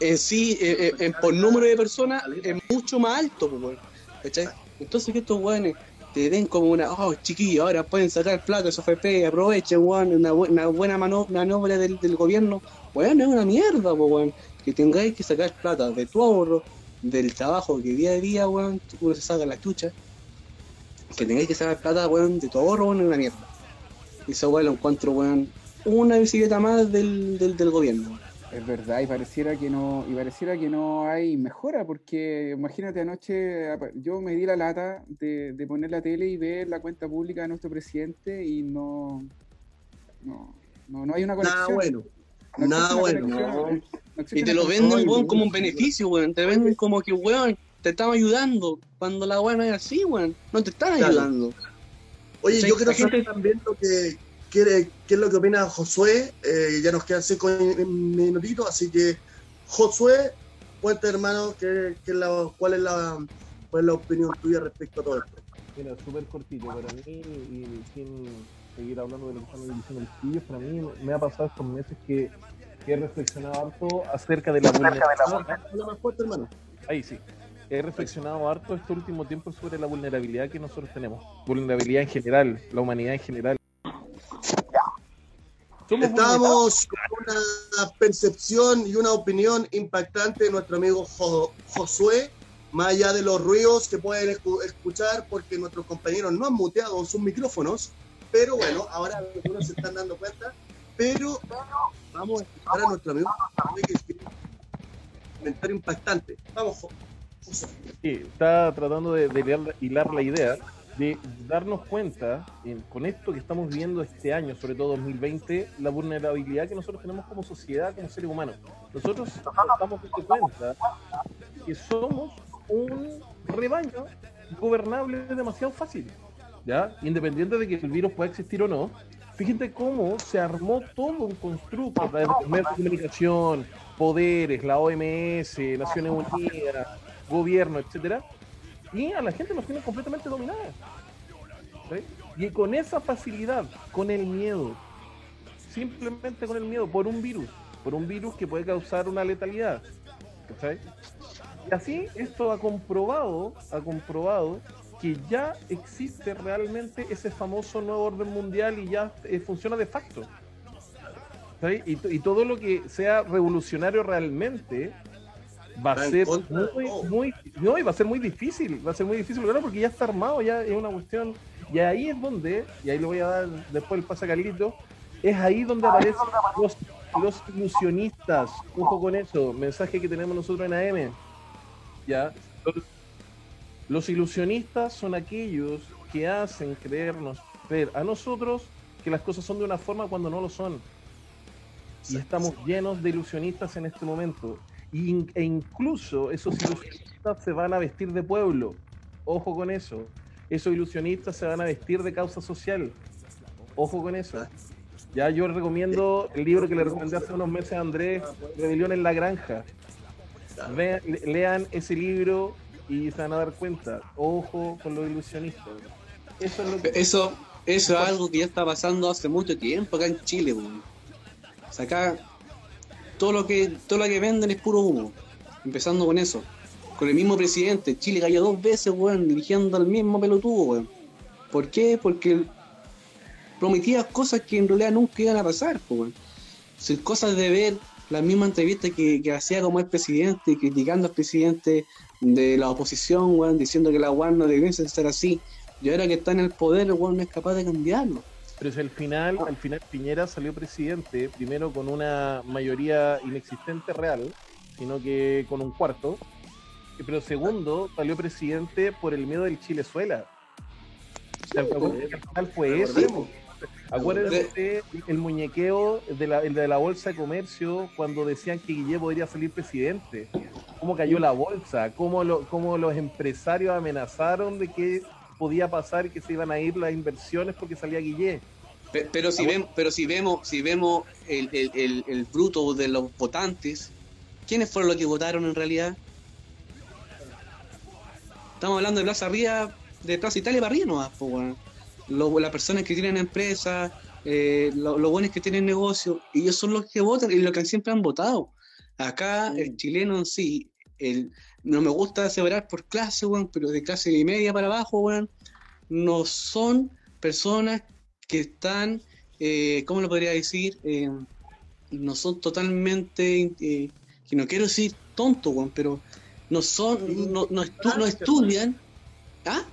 en sí, eh, eh, en- por número de personas, es mucho más alto, pues, weón. ¿Cachai? Entonces que estos weones te den como una, oh, chiquillos, ahora pueden sacar plata de su FP, aprovechen, weón, una, bu- una buena maniobra del, del gobierno. Weón, es una mierda, weón. Que tengáis que sacar plata de tu ahorro, del trabajo que día a día, weón, uno se saca la chucha. Que tengáis que sacar plata, weón, de tu ahorro, weón, es una mierda. Y esa weón lo encuentro, weón, una bicicleta más del, del, del gobierno. Es verdad, y pareciera que no, y pareciera que no hay mejora, porque imagínate anoche yo me di la lata de, de poner la tele y ver la cuenta pública de nuestro presidente y no, no, no, no hay una conexión. Nada bueno. No Nada bueno. conexión, no Y te lo venden, weón, como un beneficio, weón. Te venden como que, weón, te estamos ayudando. Cuando la weón no es así, weón. No te están Claro. ayudando. Oye, yo gente- saber también lo que quiere, qué es lo que opina Josué. Eh, ya nos quedan cinco minutitos, así que Josué, cuenta hermano, qué, qué es la, cuál es la, ¿Cuál es la opinión tuya respecto a todo esto? Mira, súper cortito. Para mí, y sin seguir hablando de lo que están diciendo los chiquillos, para mí me ha pasado estos meses que, que he reflexionado harto acerca de la vulnerabilidad. Habla más fuerte, hermano. Ahí sí. He reflexionado harto este último tiempo sobre la vulnerabilidad que nosotros tenemos. Vulnerabilidad en general, la humanidad en general. Somos Estamos con una percepción y una opinión impactante de nuestro amigo Jo- Josué, más allá de los ruidos que pueden escu- escuchar, porque nuestros compañeros no han muteado sus micrófonos, pero bueno, ahora algunos se están dando cuenta, pero vamos a escuchar a nuestro amigo Josué, que tiene un comentario impactante. Vamos, Jo- Josué. Sí, está tratando de, de hilar, hilar la idea de darnos cuenta en- con esto que estamos viviendo este año, sobre todo 2020, la vulnerabilidad que nosotros tenemos como sociedad, como seres humanos. Nosotros nos damos cuenta que somos un rebaño gobernable demasiado fácil, ¿ya? Independiente de que el virus pueda existir o no. Fíjate cómo se armó todo un constructo de medios de comunicación, poderes, la OMS, Naciones Unidas, gobierno, etcétera, y a la gente nos tiene completamente dominada. ¿sí? Y con esa facilidad, con el miedo, simplemente con el miedo, por un virus, por un virus que puede causar una letalidad. ¿cachai? Y así esto ha comprobado, ha comprobado que ya existe realmente ese famoso nuevo orden mundial y ya eh, funciona de facto. ¿sí? Y todo lo que sea revolucionario realmente va a ser muy, muy, no, y va a ser muy difícil, va a ser muy difícil lograrlo porque ya está armado, ya es una cuestión, y ahí es donde, y ahí le voy a dar después el pase a Carlito, es ahí donde aparecen los, los ilusionistas, ojo con eso, mensaje que tenemos nosotros en AM, ya, los, los ilusionistas son aquellos que hacen creernos, creer a nosotros que las cosas son de una forma cuando no lo son. Y estamos llenos de ilusionistas en este momento. Y e incluso esos ilusionistas se van a vestir de pueblo. Ojo con eso. Esos ilusionistas se van a vestir de causa social. Ojo con eso. Ya yo recomiendo el libro que le recomendé hace unos meses a Andrés, Rebelión en la Granja. Vean- le- lean ese libro y se van a dar cuenta. Ojo con los ilusionistas. Eso es lo que... Eso, eso es algo que ya está pasando hace mucho tiempo acá en Chile. O sea, acá todo lo que todo lo que venden es puro humo. Empezando con eso. Con el mismo presidente. Chile cayó dos veces, weón, dirigiendo al mismo pelotudo, weón. ¿Por qué? Porque prometía cosas que en realidad nunca iban a pasar, weón. Son cosas de ver las mismas entrevistas que, que hacía como el presidente, criticando al presidente de la oposición, weón, diciendo que la weón no debía ser así. Y ahora que está en el poder, weón no es capaz de cambiarlo. Pero si al final, al final Piñera salió presidente, primero con una mayoría inexistente real, sino que con un cuarto. Pero segundo, salió presidente por el miedo del Chilezuela. O sea, acuérdense que al final fue eso. Acuérdense el muñequeo de la, el de la bolsa de comercio cuando decían que Guille podría salir presidente. Cómo cayó la bolsa, cómo, lo, cómo los empresarios amenazaron de que podía pasar que se iban a ir las inversiones porque salía Guille. Pe- Pero si, ven, pero si vemos, si vemos el, el, el, el bruto de los votantes, ¿quiénes fueron los que votaron en realidad? Estamos hablando de Plaza Ría, de Plaza Italia para arriba nomás, weón. Lo- las personas que tienen empresas, eh, lo- los buenos que tienen negocio, y ellos son los que votan y los que siempre han votado. Acá, el chileno en sí, el, no me gusta separar por clase, weón, pero de clase y media para abajo, weón, no son personas que están, eh, ¿cómo lo podría decir? Eh, no son totalmente, eh, que no quiero decir tonto, weón, pero no son, no, no, estu- no estudian, ¿ah?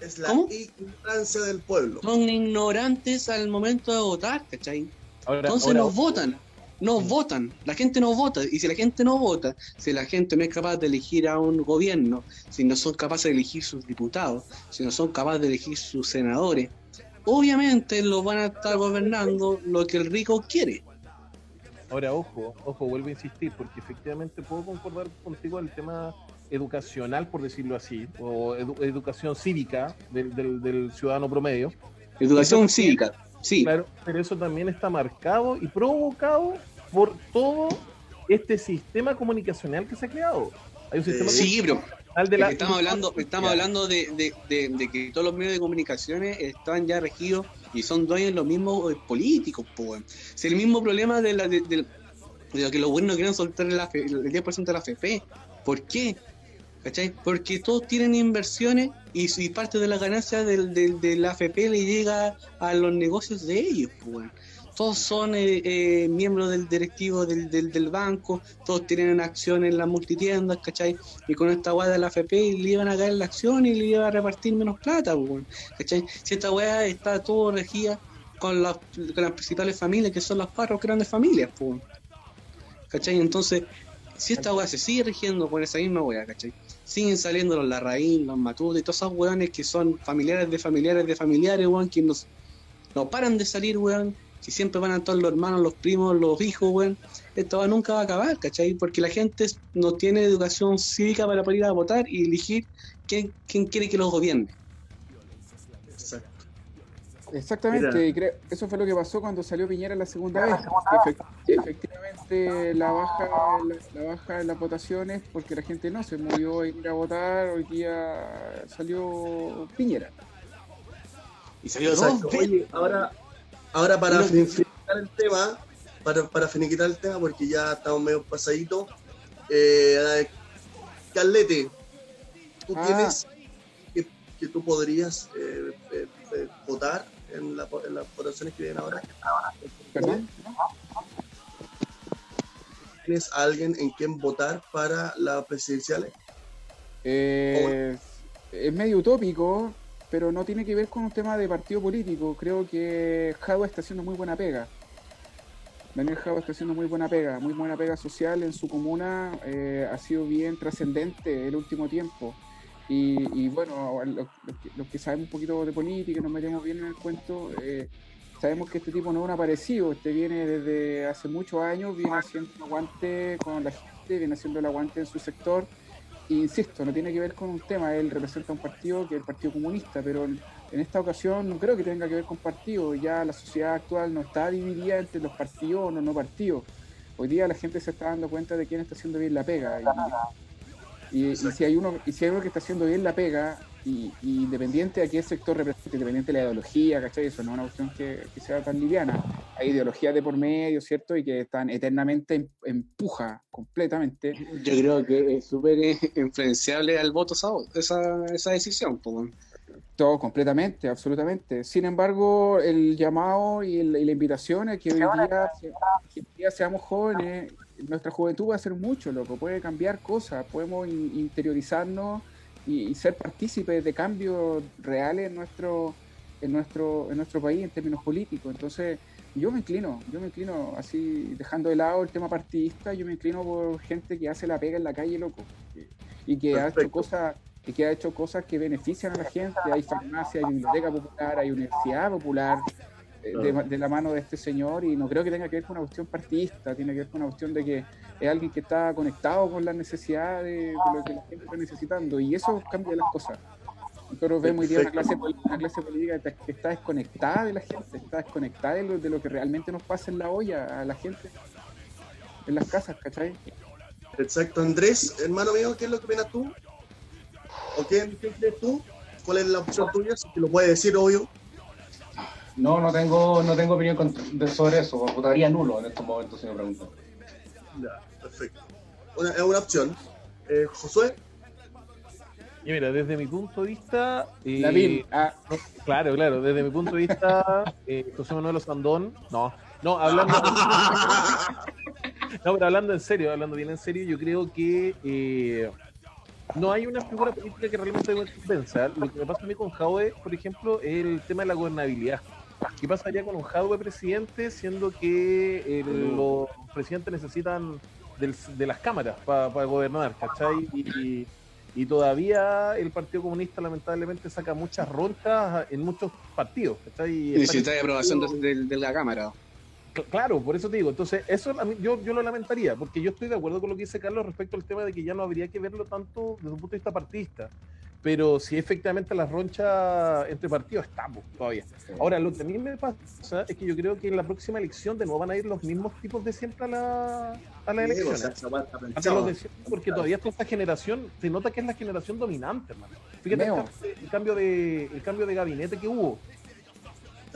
Es la ¿Cómo? ignorancia del pueblo. son ignorantes al momento de votar, ¿cachai? Ahora, Entonces ahora, nos votan, nos votan, la gente no vota, y si la gente no vota, si la gente no es capaz de elegir a un gobierno, si no son capaces de elegir sus diputados, si no son capaces de elegir sus senadores, obviamente los van a estar gobernando lo que el rico quiere. ahora, ojo, ojo, vuelvo a insistir, porque efectivamente puedo concordar contigo el tema educacional, por decirlo así, o edu- educación cívica del, del- del ciudadano promedio. Educación cívica, sí, Claro, pero eso también está marcado y provocado por todo este sistema comunicacional que se ha creado. Hay un sistema sí, pero, Al de Es la- estamos hablando, estamos hablando de, de- de- de que todos los medios de comunicaciones están ya regidos y son dueños los mismos eh, políticos, po. Si el mismo problema de, la, de, lo que los buenos quieren soltar el, AF el 10% de la AFP. ¿Por qué? ¿Cachai? Porque todos tienen inversiones y, parte de la ganancia del, del, de la AFP le llega a los negocios de ellos, weón. Todos son eh, eh, miembros del directivo del, del, del banco, todos tienen acciones en las multitiendas, ¿cachai? y con esta weá de la FP le iban a caer la acción y le iban a repartir menos plata, weón. ¿cachai? Si esta weá está todo regida con las, con principales familias que son las cuatro grandes familias, weón. ¿cachai? Entonces, si esta weá se sigue rigiendo por esa misma weá, ¿cachai? Siguen saliendo los Larraín, los Matute y todos esos weones que son familiares de familiares de familiares, weón, que nos, no paran de salir, weón. Si siempre van a todos los hermanos, los primos, los hijos, weón esto nunca va a acabar, ¿cachai? Porque la gente no tiene educación cívica para poder ir a votar y elegir quién, quién quiere que los gobierne. Exactamente, creo, eso fue lo que pasó cuando salió Piñera la segunda vez. Efect- efectivamente, la baja, la, la baja en las votaciones, porque la gente no se movió a ir a votar, hoy día salió Piñera. Y salió Exacto. dos. Oye, ahora, ahora para finiquitar el tema, para, para finiquitar el tema, porque ya estamos medio pasaditos, eh, Carlete, tú Ah. tienes que, que tú podrías eh, eh, eh, votar en, la- en las votaciones que vienen ahora. ¿Perdón? ¿Tienes a alguien en quien votar para las presidenciales? Eh, es medio utópico, pero no tiene que ver con un tema de partido político. Creo que Jadwe está haciendo muy buena pega. Daniel Jadwe está haciendo muy buena pega, muy buena pega social en su comuna. eh, ha sido bien trascendente el último tiempo. Y, y bueno, los, que, los que sabemos un poquito de política, nos metemos bien en el cuento, eh, sabemos que este tipo no es un aparecido. Este viene desde hace muchos años, viene haciendo aguante con la gente, viene haciendo el aguante en su sector. Y insisto, no tiene que ver con un tema, él representa un partido que es el Partido Comunista, pero en, esta ocasión no creo que tenga que ver con partidos, ya la sociedad actual no está dividida entre los partidos o no partidos. Hoy día la gente se está dando cuenta de quién está haciendo bien la pega. Y- y si hay uno, y si hay uno que está haciendo bien la pega, y, y independiente de qué sector represente, independiente de la ideología, ¿cachai? Eso no es una cuestión que, que sea tan liviana. Hay ideologías de por medio, ¿cierto? Y que están eternamente en- empuja completamente. Yo creo que es súper influenciable al voto esa, esa, esa decisión. Todo, completamente, absolutamente. Sin embargo, el llamado y, el- y la invitación es que hoy día, se- que hoy día seamos jóvenes, nuestra juventud va a ser mucho, loco, puede cambiar cosas, podemos in- interiorizarnos y, y ser partícipes de cambios reales en nuestro, en nuestro, en nuestro país en términos políticos. Entonces, yo me inclino, yo me inclino así, dejando de lado el tema partidista, yo me inclino por gente que hace la pega en la calle, loco, y que ha hecho cosas y que ha hecho cosas que benefician a la gente. Hay farmacia, hay biblioteca popular, hay universidad popular de, de la mano de este señor y no creo que tenga que ver con una cuestión partidista, tiene que ver con una cuestión de que es alguien que está conectado con las necesidades de, lo que la gente está necesitando y eso cambia las cosas. Nosotros vemos hoy día una clase, una clase política que está- desconectada de la gente, está desconectada de lo, de lo que realmente nos pasa en la olla a la gente en las casas, ¿cachai? Exacto, Andrés, hermano mío, ¿qué es lo que opinas tú? ¿O quién, quién crees tú? ¿Cuál es la opción tuya? Si te lo puedes decir, obvio. No, no tengo, no tengo opinión con- de- sobre eso. Votaría nulo en estos momentos, si me preguntan. Ya, perfecto. Una- es una opción. Eh, Josué, Y mira, desde mi punto de vista. eh, David, ah, Claro, claro, desde mi punto de vista, eh, José Manuel Osandón, no, no, hablando, no, pero hablando en serio, hablando bien en serio, yo creo que eh, no hay una figura política que realmente me convenza. Lo que me pasa a mí con Jadwe, por ejemplo, es el tema de la gobernabilidad. ¿Qué pasaría con un Jadwe presidente, siendo que eh, los presidentes necesitan del- de las cámaras para gobernar, ¿cachai? Y, y todavía el Partido Comunista lamentablemente saca muchas ronchas en muchos partidos. ¿cachai? Necesita aprobación de, de- de la Cámara. Cl- Claro, por eso te digo. Entonces, eso yo, yo lo lamentaría, porque yo estoy de acuerdo con lo que dice Carlos respecto al tema de que ya no habría que verlo tanto desde un punto de vista partidista. pero si efectivamente la roncha entre partidos estamos todavía. Ahora, lo que a mí me pasa es que yo creo que en la próxima elección de nuevo van a ir los mismos tipos de siempre a la, a la elección. o sea, está porque todavía está esta generación, se nota que es la generación dominante, hermano. Fíjate el cambio de el cambio de gabinete que hubo.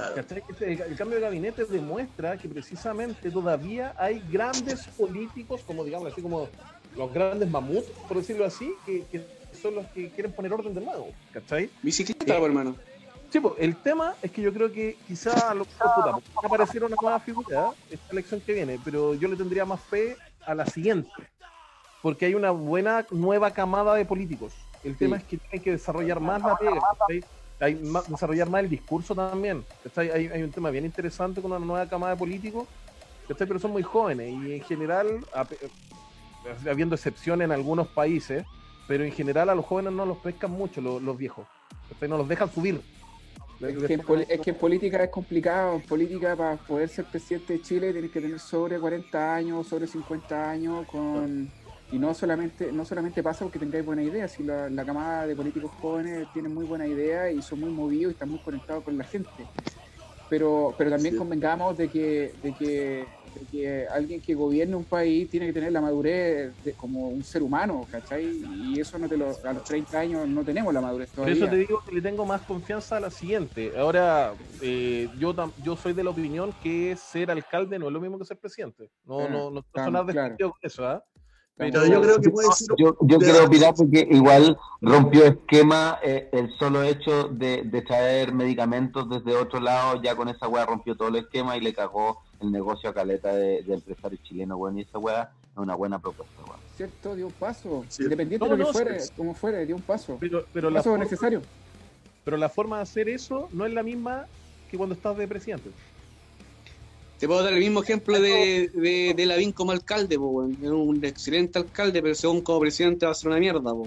Claro. ¿cachai? El, el cambio de gabinete demuestra que precisamente todavía hay grandes políticos, como digamos así como los grandes mamuts, por decirlo así, que, que son los que quieren poner orden de nuevo, ¿cachai? Bicicleta, pues, hermano. Sí, pues, el tema es que yo creo que quizá lo puta, aparecer una nueva figura esta elección que viene, pero yo le tendría más fe a la siguiente, porque hay una buena nueva camada de políticos. El tema es que tienen que desarrollar más la pega, ¿cachai? Hay más, desarrollar más el discurso también. Hay, hay un tema bien interesante con una nueva camada de políticos, pero son muy jóvenes y en general, ape- habiendo excepciones en algunos países, pero en general a los jóvenes no los pescan mucho los, los viejos, no los dejan subir. Es que, en es que en política es complicado. En política, para poder ser presidente de Chile, tienes que tener sobre 40 años, sobre 50 años, con y no solamente no solamente pasa porque tengáis buena idea, si la, la camada de políticos jóvenes tienen muy buena idea y son muy movidos y están muy conectados con la gente. Pero, pero también Sí. convengamos de que, de que de que alguien que gobierne un país tiene que tener la madurez de- como un ser humano, ¿cachai? Y eso no te lo, a los 30 años no tenemos la madurez Por todavía. eso te digo que le tengo más confianza a la siguiente. Ahora, eh, yo tam- yo soy de la opinión que ser alcalde no es lo mismo que ser presidente. No, Ah, no, no, claro, sonar claro. eso, ¿ah? Pero yo creo que puede ser. Yo, yo de- quiero opinar porque igual rompió esquema eh, el solo hecho de, de traer medicamentos desde otro lado, ya con esa weá rompió todo el esquema y le cagó el negocio a caleta de, de empresario chileno, weón, y esa weá es una buena propuesta, weón. ¿Cierto? Dio un paso. Sí. Independiente No, de lo que no, fuere, sí. como fuere, dio un paso. Pero, pero, Un la paso forma, necesario. pero la forma de hacer eso no es la misma que cuando estás de presidente. Te puedo dar el mismo ejemplo de, de, de Lavín como alcalde, po, un excelente alcalde, pero según como presidente va a ser una mierda, po,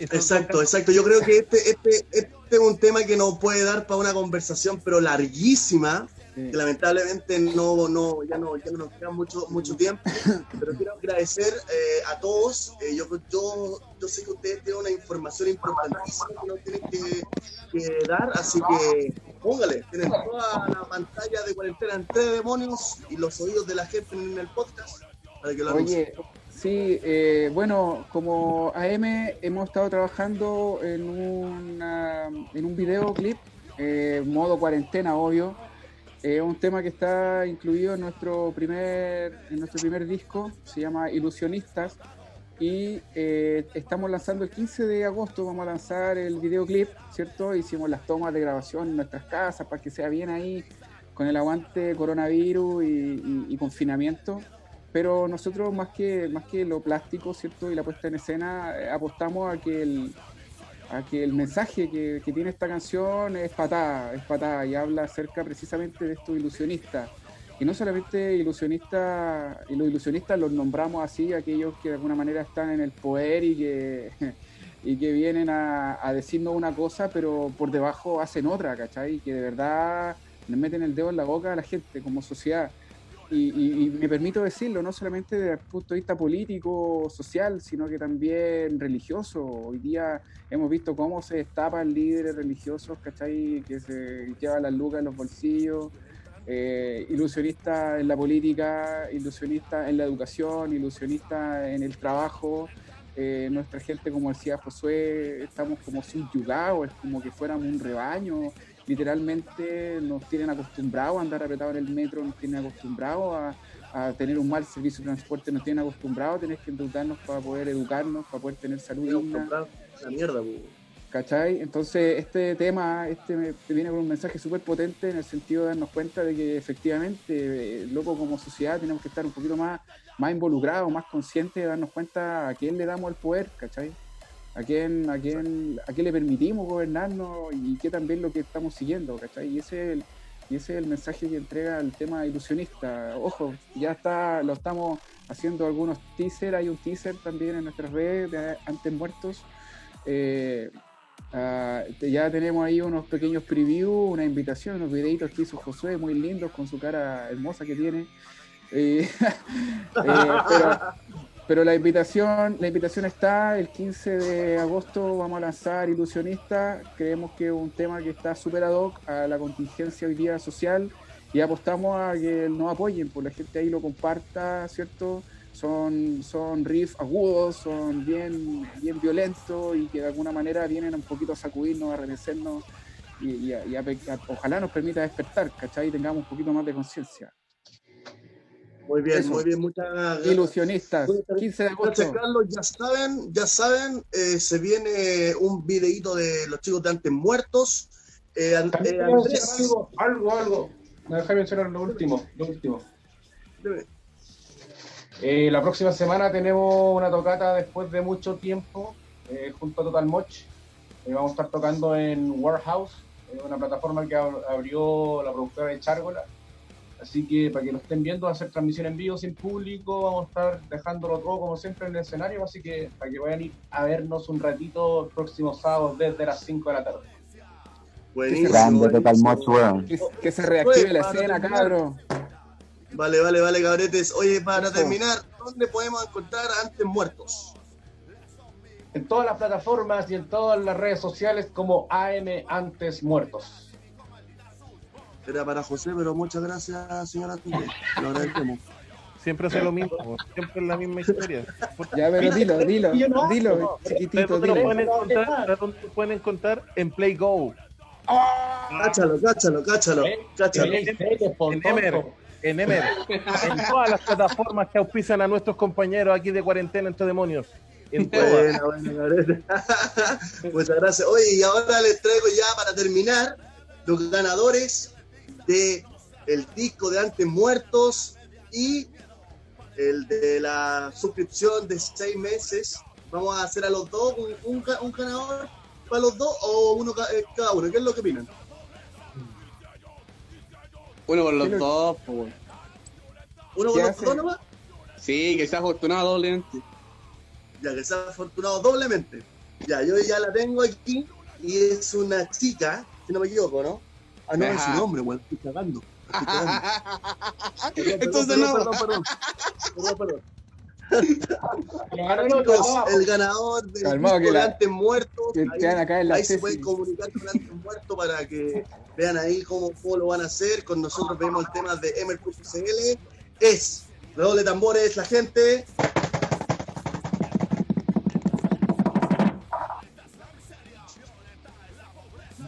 Exacto, exacto. Yo creo que este, este, este es un tema que nos puede dar para una conversación, pero larguísima, que lamentablemente no, no, ya no, ya no nos queda mucho, mucho tiempo. Pero quiero agradecer eh, a todos. Eh, yo, yo, yo sé que ustedes tienen una información importantísima que nos tienen que, que dar, así que póngale, tienen toda la pantalla de cuarentena en tres demonios y los oídos de la gente en el podcast para que lo. Oye, sí, eh, bueno, como AM hemos estado trabajando en, una, en un videoclip, eh, modo cuarentena, obvio. Es un tema que está incluido en nuestro primer, en nuestro primer disco, se llama Ilusionistas. Y eh, estamos lanzando el 15 de agosto, vamos a lanzar el videoclip, ¿cierto? Hicimos las tomas de grabación en nuestras casas para que sea bien ahí, con el aguante coronavirus y, confinamiento. Pero nosotros más que más que lo plástico cierto y la puesta en escena eh, apostamos a que el a que el mensaje que, que tiene esta canción es patada es patada y habla acerca precisamente de estos ilusionistas y no solamente ilusionistas y los ilusionistas los nombramos así aquellos que de alguna manera están en el poder y que y que vienen a, a decirnos una cosa pero por debajo hacen otra ¿cachai? y que de verdad le meten el dedo en la boca a la gente como sociedad y, y- y me permito decirlo, no solamente desde el punto de vista político, social, sino que también religioso. Hoy día hemos visto cómo se destapan líderes religiosos, ¿cachai? Que se llevan las lucas en los bolsillos, eh, ilusionistas en la política, ilusionistas en la educación, ilusionistas en el trabajo. Eh, nuestra gente, como decía Josué, estamos como subyugados, es como que fuéramos un rebaño, literalmente nos tienen acostumbrados a andar apretados en el metro, nos tienen acostumbrados a, a tener un mal servicio de transporte, nos tienen acostumbrados a tener que endeudarnos para poder educarnos, para poder tener salud digna, La mierda, po. ¿Cachai? Entonces este tema este viene con un mensaje súper potente en el sentido de darnos cuenta de que efectivamente, eh, loco, como sociedad tenemos que estar un poquito más, más involucrados, más conscientes de darnos cuenta a quién le damos el poder, ¿cachai? a quién, a quién, a quién le permitimos gobernarnos y qué también lo que estamos siguiendo, ¿cachai? Y ese es el, y ese es el mensaje que entrega el tema ilusionista. Ojo, ya está, lo estamos haciendo algunos teasers, hay un teaser también en nuestras redes de Antes Muertos. Eh, ah, ya tenemos ahí unos pequeños previews, una invitación, unos videitos que hizo Josué, muy lindos, con su cara hermosa que tiene. Eh, eh, pero, pero la invitación, la invitación está, el 15 de agosto vamos a lanzar Ilusionista, creemos que es un tema que está súper ad hoc a la contingencia hoy día social y apostamos a que nos apoyen, por la gente ahí lo comparta, ¿cierto? Son, son riffs agudos, son bien, bien violentos y que de alguna manera vienen un poquito a sacudirnos, a remecernos y, y a- y a- a- ojalá nos permita despertar, ¿cachai? Y tengamos un poquito más de conciencia. Muy bien, Eso. muy bien, muchas gracias. Ilusionistas, 15 de Gracias, agosto. Carlos. Ya saben, ya saben, eh, se viene un videíto de los chicos de antes muertos. Eh, También eh, Andrés, algo, algo, algo. Me dejé mencionar lo último, lo último. Eh, la próxima semana tenemos una tocata después de mucho tiempo eh, junto a Total Moch. Eh, vamos a estar tocando en Warehouse, eh, una plataforma que ab- abrió la productora de Chargola. Así que para que lo estén viendo, va a ser transmisión en vivo sin público. Vamos a estar dejándolo todo como siempre en el escenario. Así que para que vayan a ir a vernos un ratito el próximo sábado desde las 5 de la tarde. buenísimo. Grande Total. Moch, weón. Que, que se reactive la escena, terminar. Vale, vale, vale, cabretes. Oye, para Eso. terminar, ¿dónde podemos encontrar a antes muertos? En todas las plataformas y en todas las redes sociales como AM Antes Muertos. Era para José, pero muchas gracias, señora Andrés. Lo agradecemos. Siempre hace lo mismo, siempre es la misma historia. Ya, pero dilo, dilo, dilo, hablo, ¿De chiquitito, dónde lo dilo. pueden encontrar? ¿De dónde lo pueden encontrar? En Play Go, Cáchalo, cáchalo, cáchalo, cáchalo. Por en. Emer, en Emer, en todas las plataformas que auspician a nuestros compañeros aquí de cuarentena entre demonios. En buena, cabrete. Muchas gracias. Oye, y ahora les traigo ya para terminar los ganadores de el disco de Antes Muertos y el de la suscripción de seis meses. Vamos a hacer a los dos un, un un ganador para los dos o uno eh, cada uno. ¿Qué es lo que opinan? Uno con los dos, pues, weón. ¿Uno ¿Qué con los hace? dos nomás? Sí, que sea afortunado doblemente. Ya que sea afortunado doblemente. Ya, yo ya la tengo aquí y es una chica, si no me equivoco, ¿no? Ah, no, es su nombre, weón, estoy cagando. Estoy cagando. Perdón, Entonces perdón, no. Perdón, perdón, perdón. El Chicos, ganador del Calmado, que la- Muertos, que ahí, te van a caer la ahí se pueden comunicar con Antes Muertos para que vean ahí cómo, cómo lo van a hacer. Con nosotros vemos el tema de Emer.cl. Es, redoble de tambores, la gente.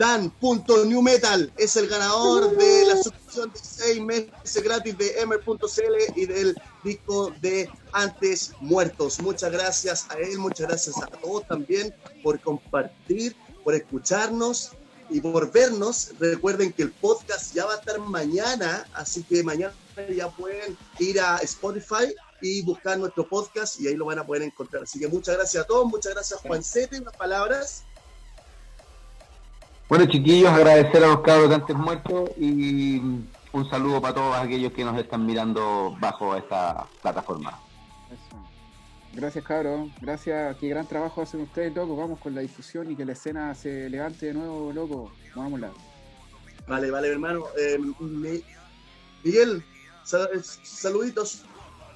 Dan.newmetal es el ganador de la suscripción de 6 meses gratis de Emer.cl y del disco de Antes Muertos. Muchas gracias a él, muchas gracias a todos también por compartir, por escucharnos y por vernos. Recuerden que el podcast ya va a estar mañana, así que mañana ya pueden ir a Spotify y buscar nuestro podcast y ahí lo van a poder encontrar. Así que muchas gracias a todos, muchas gracias Juancete, unas palabras. Bueno, chiquillos, agradecer a los cabros de antes muertos y un saludo para todos aquellos que nos están mirando bajo esta plataforma. Gracias, cabros. Gracias. Qué gran trabajo hacen ustedes, loco. Vamos con la difusión y que la escena se levante de nuevo, loco. Vámonos. Vale, vale, hermano. Eh, Mi- Miguel, sal- saluditos.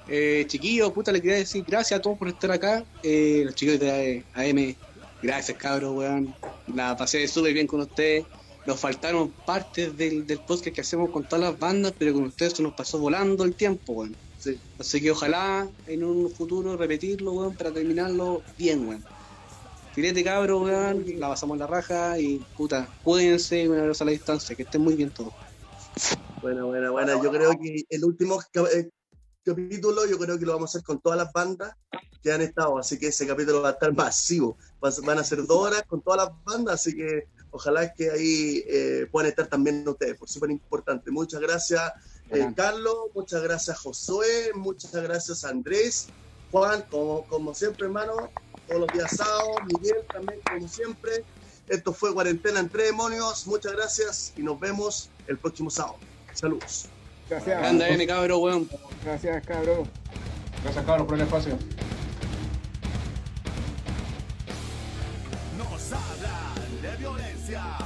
Eh, chiquillos, puta, le quería decir gracias a todos por estar acá. Eh, los chicos de AM, gracias, cabros, weón. La pasé súper bien con ustedes. Nos faltaron partes del, del podcast que hacemos con todas las bandas, pero con ustedes se nos pasó volando el tiempo, weón. Sí. Así que ojalá en un futuro repetirlo, para terminarlo bien, weón. Filete, cabros, weón. La pasamos la raja y, puta, cuídense, una abrazo a la distancia. Que estén muy bien todos. Buena, buena, buena. Yo creo que el último eh, capítulo, yo creo que lo vamos a hacer con todas las bandas que han estado, así que ese capítulo va a estar masivo. Van a ser dos horas con todas las bandas, así que ojalá que ahí eh, puedan estar también ustedes, por súper importante. Muchas gracias, eh. Carlos, muchas gracias, Josué, muchas gracias, Andrés, Juan, como, como siempre, hermano, todos los días sábados, Miguel también, como siempre. Esto fue Cuarentena entre Demonios, muchas gracias y nos vemos el próximo sábado. Saludos. Gracias. Anda, N, cabros, weón. Gracias, cabros. Gracias, cabros, por el espacio. Nos hablan de violencia,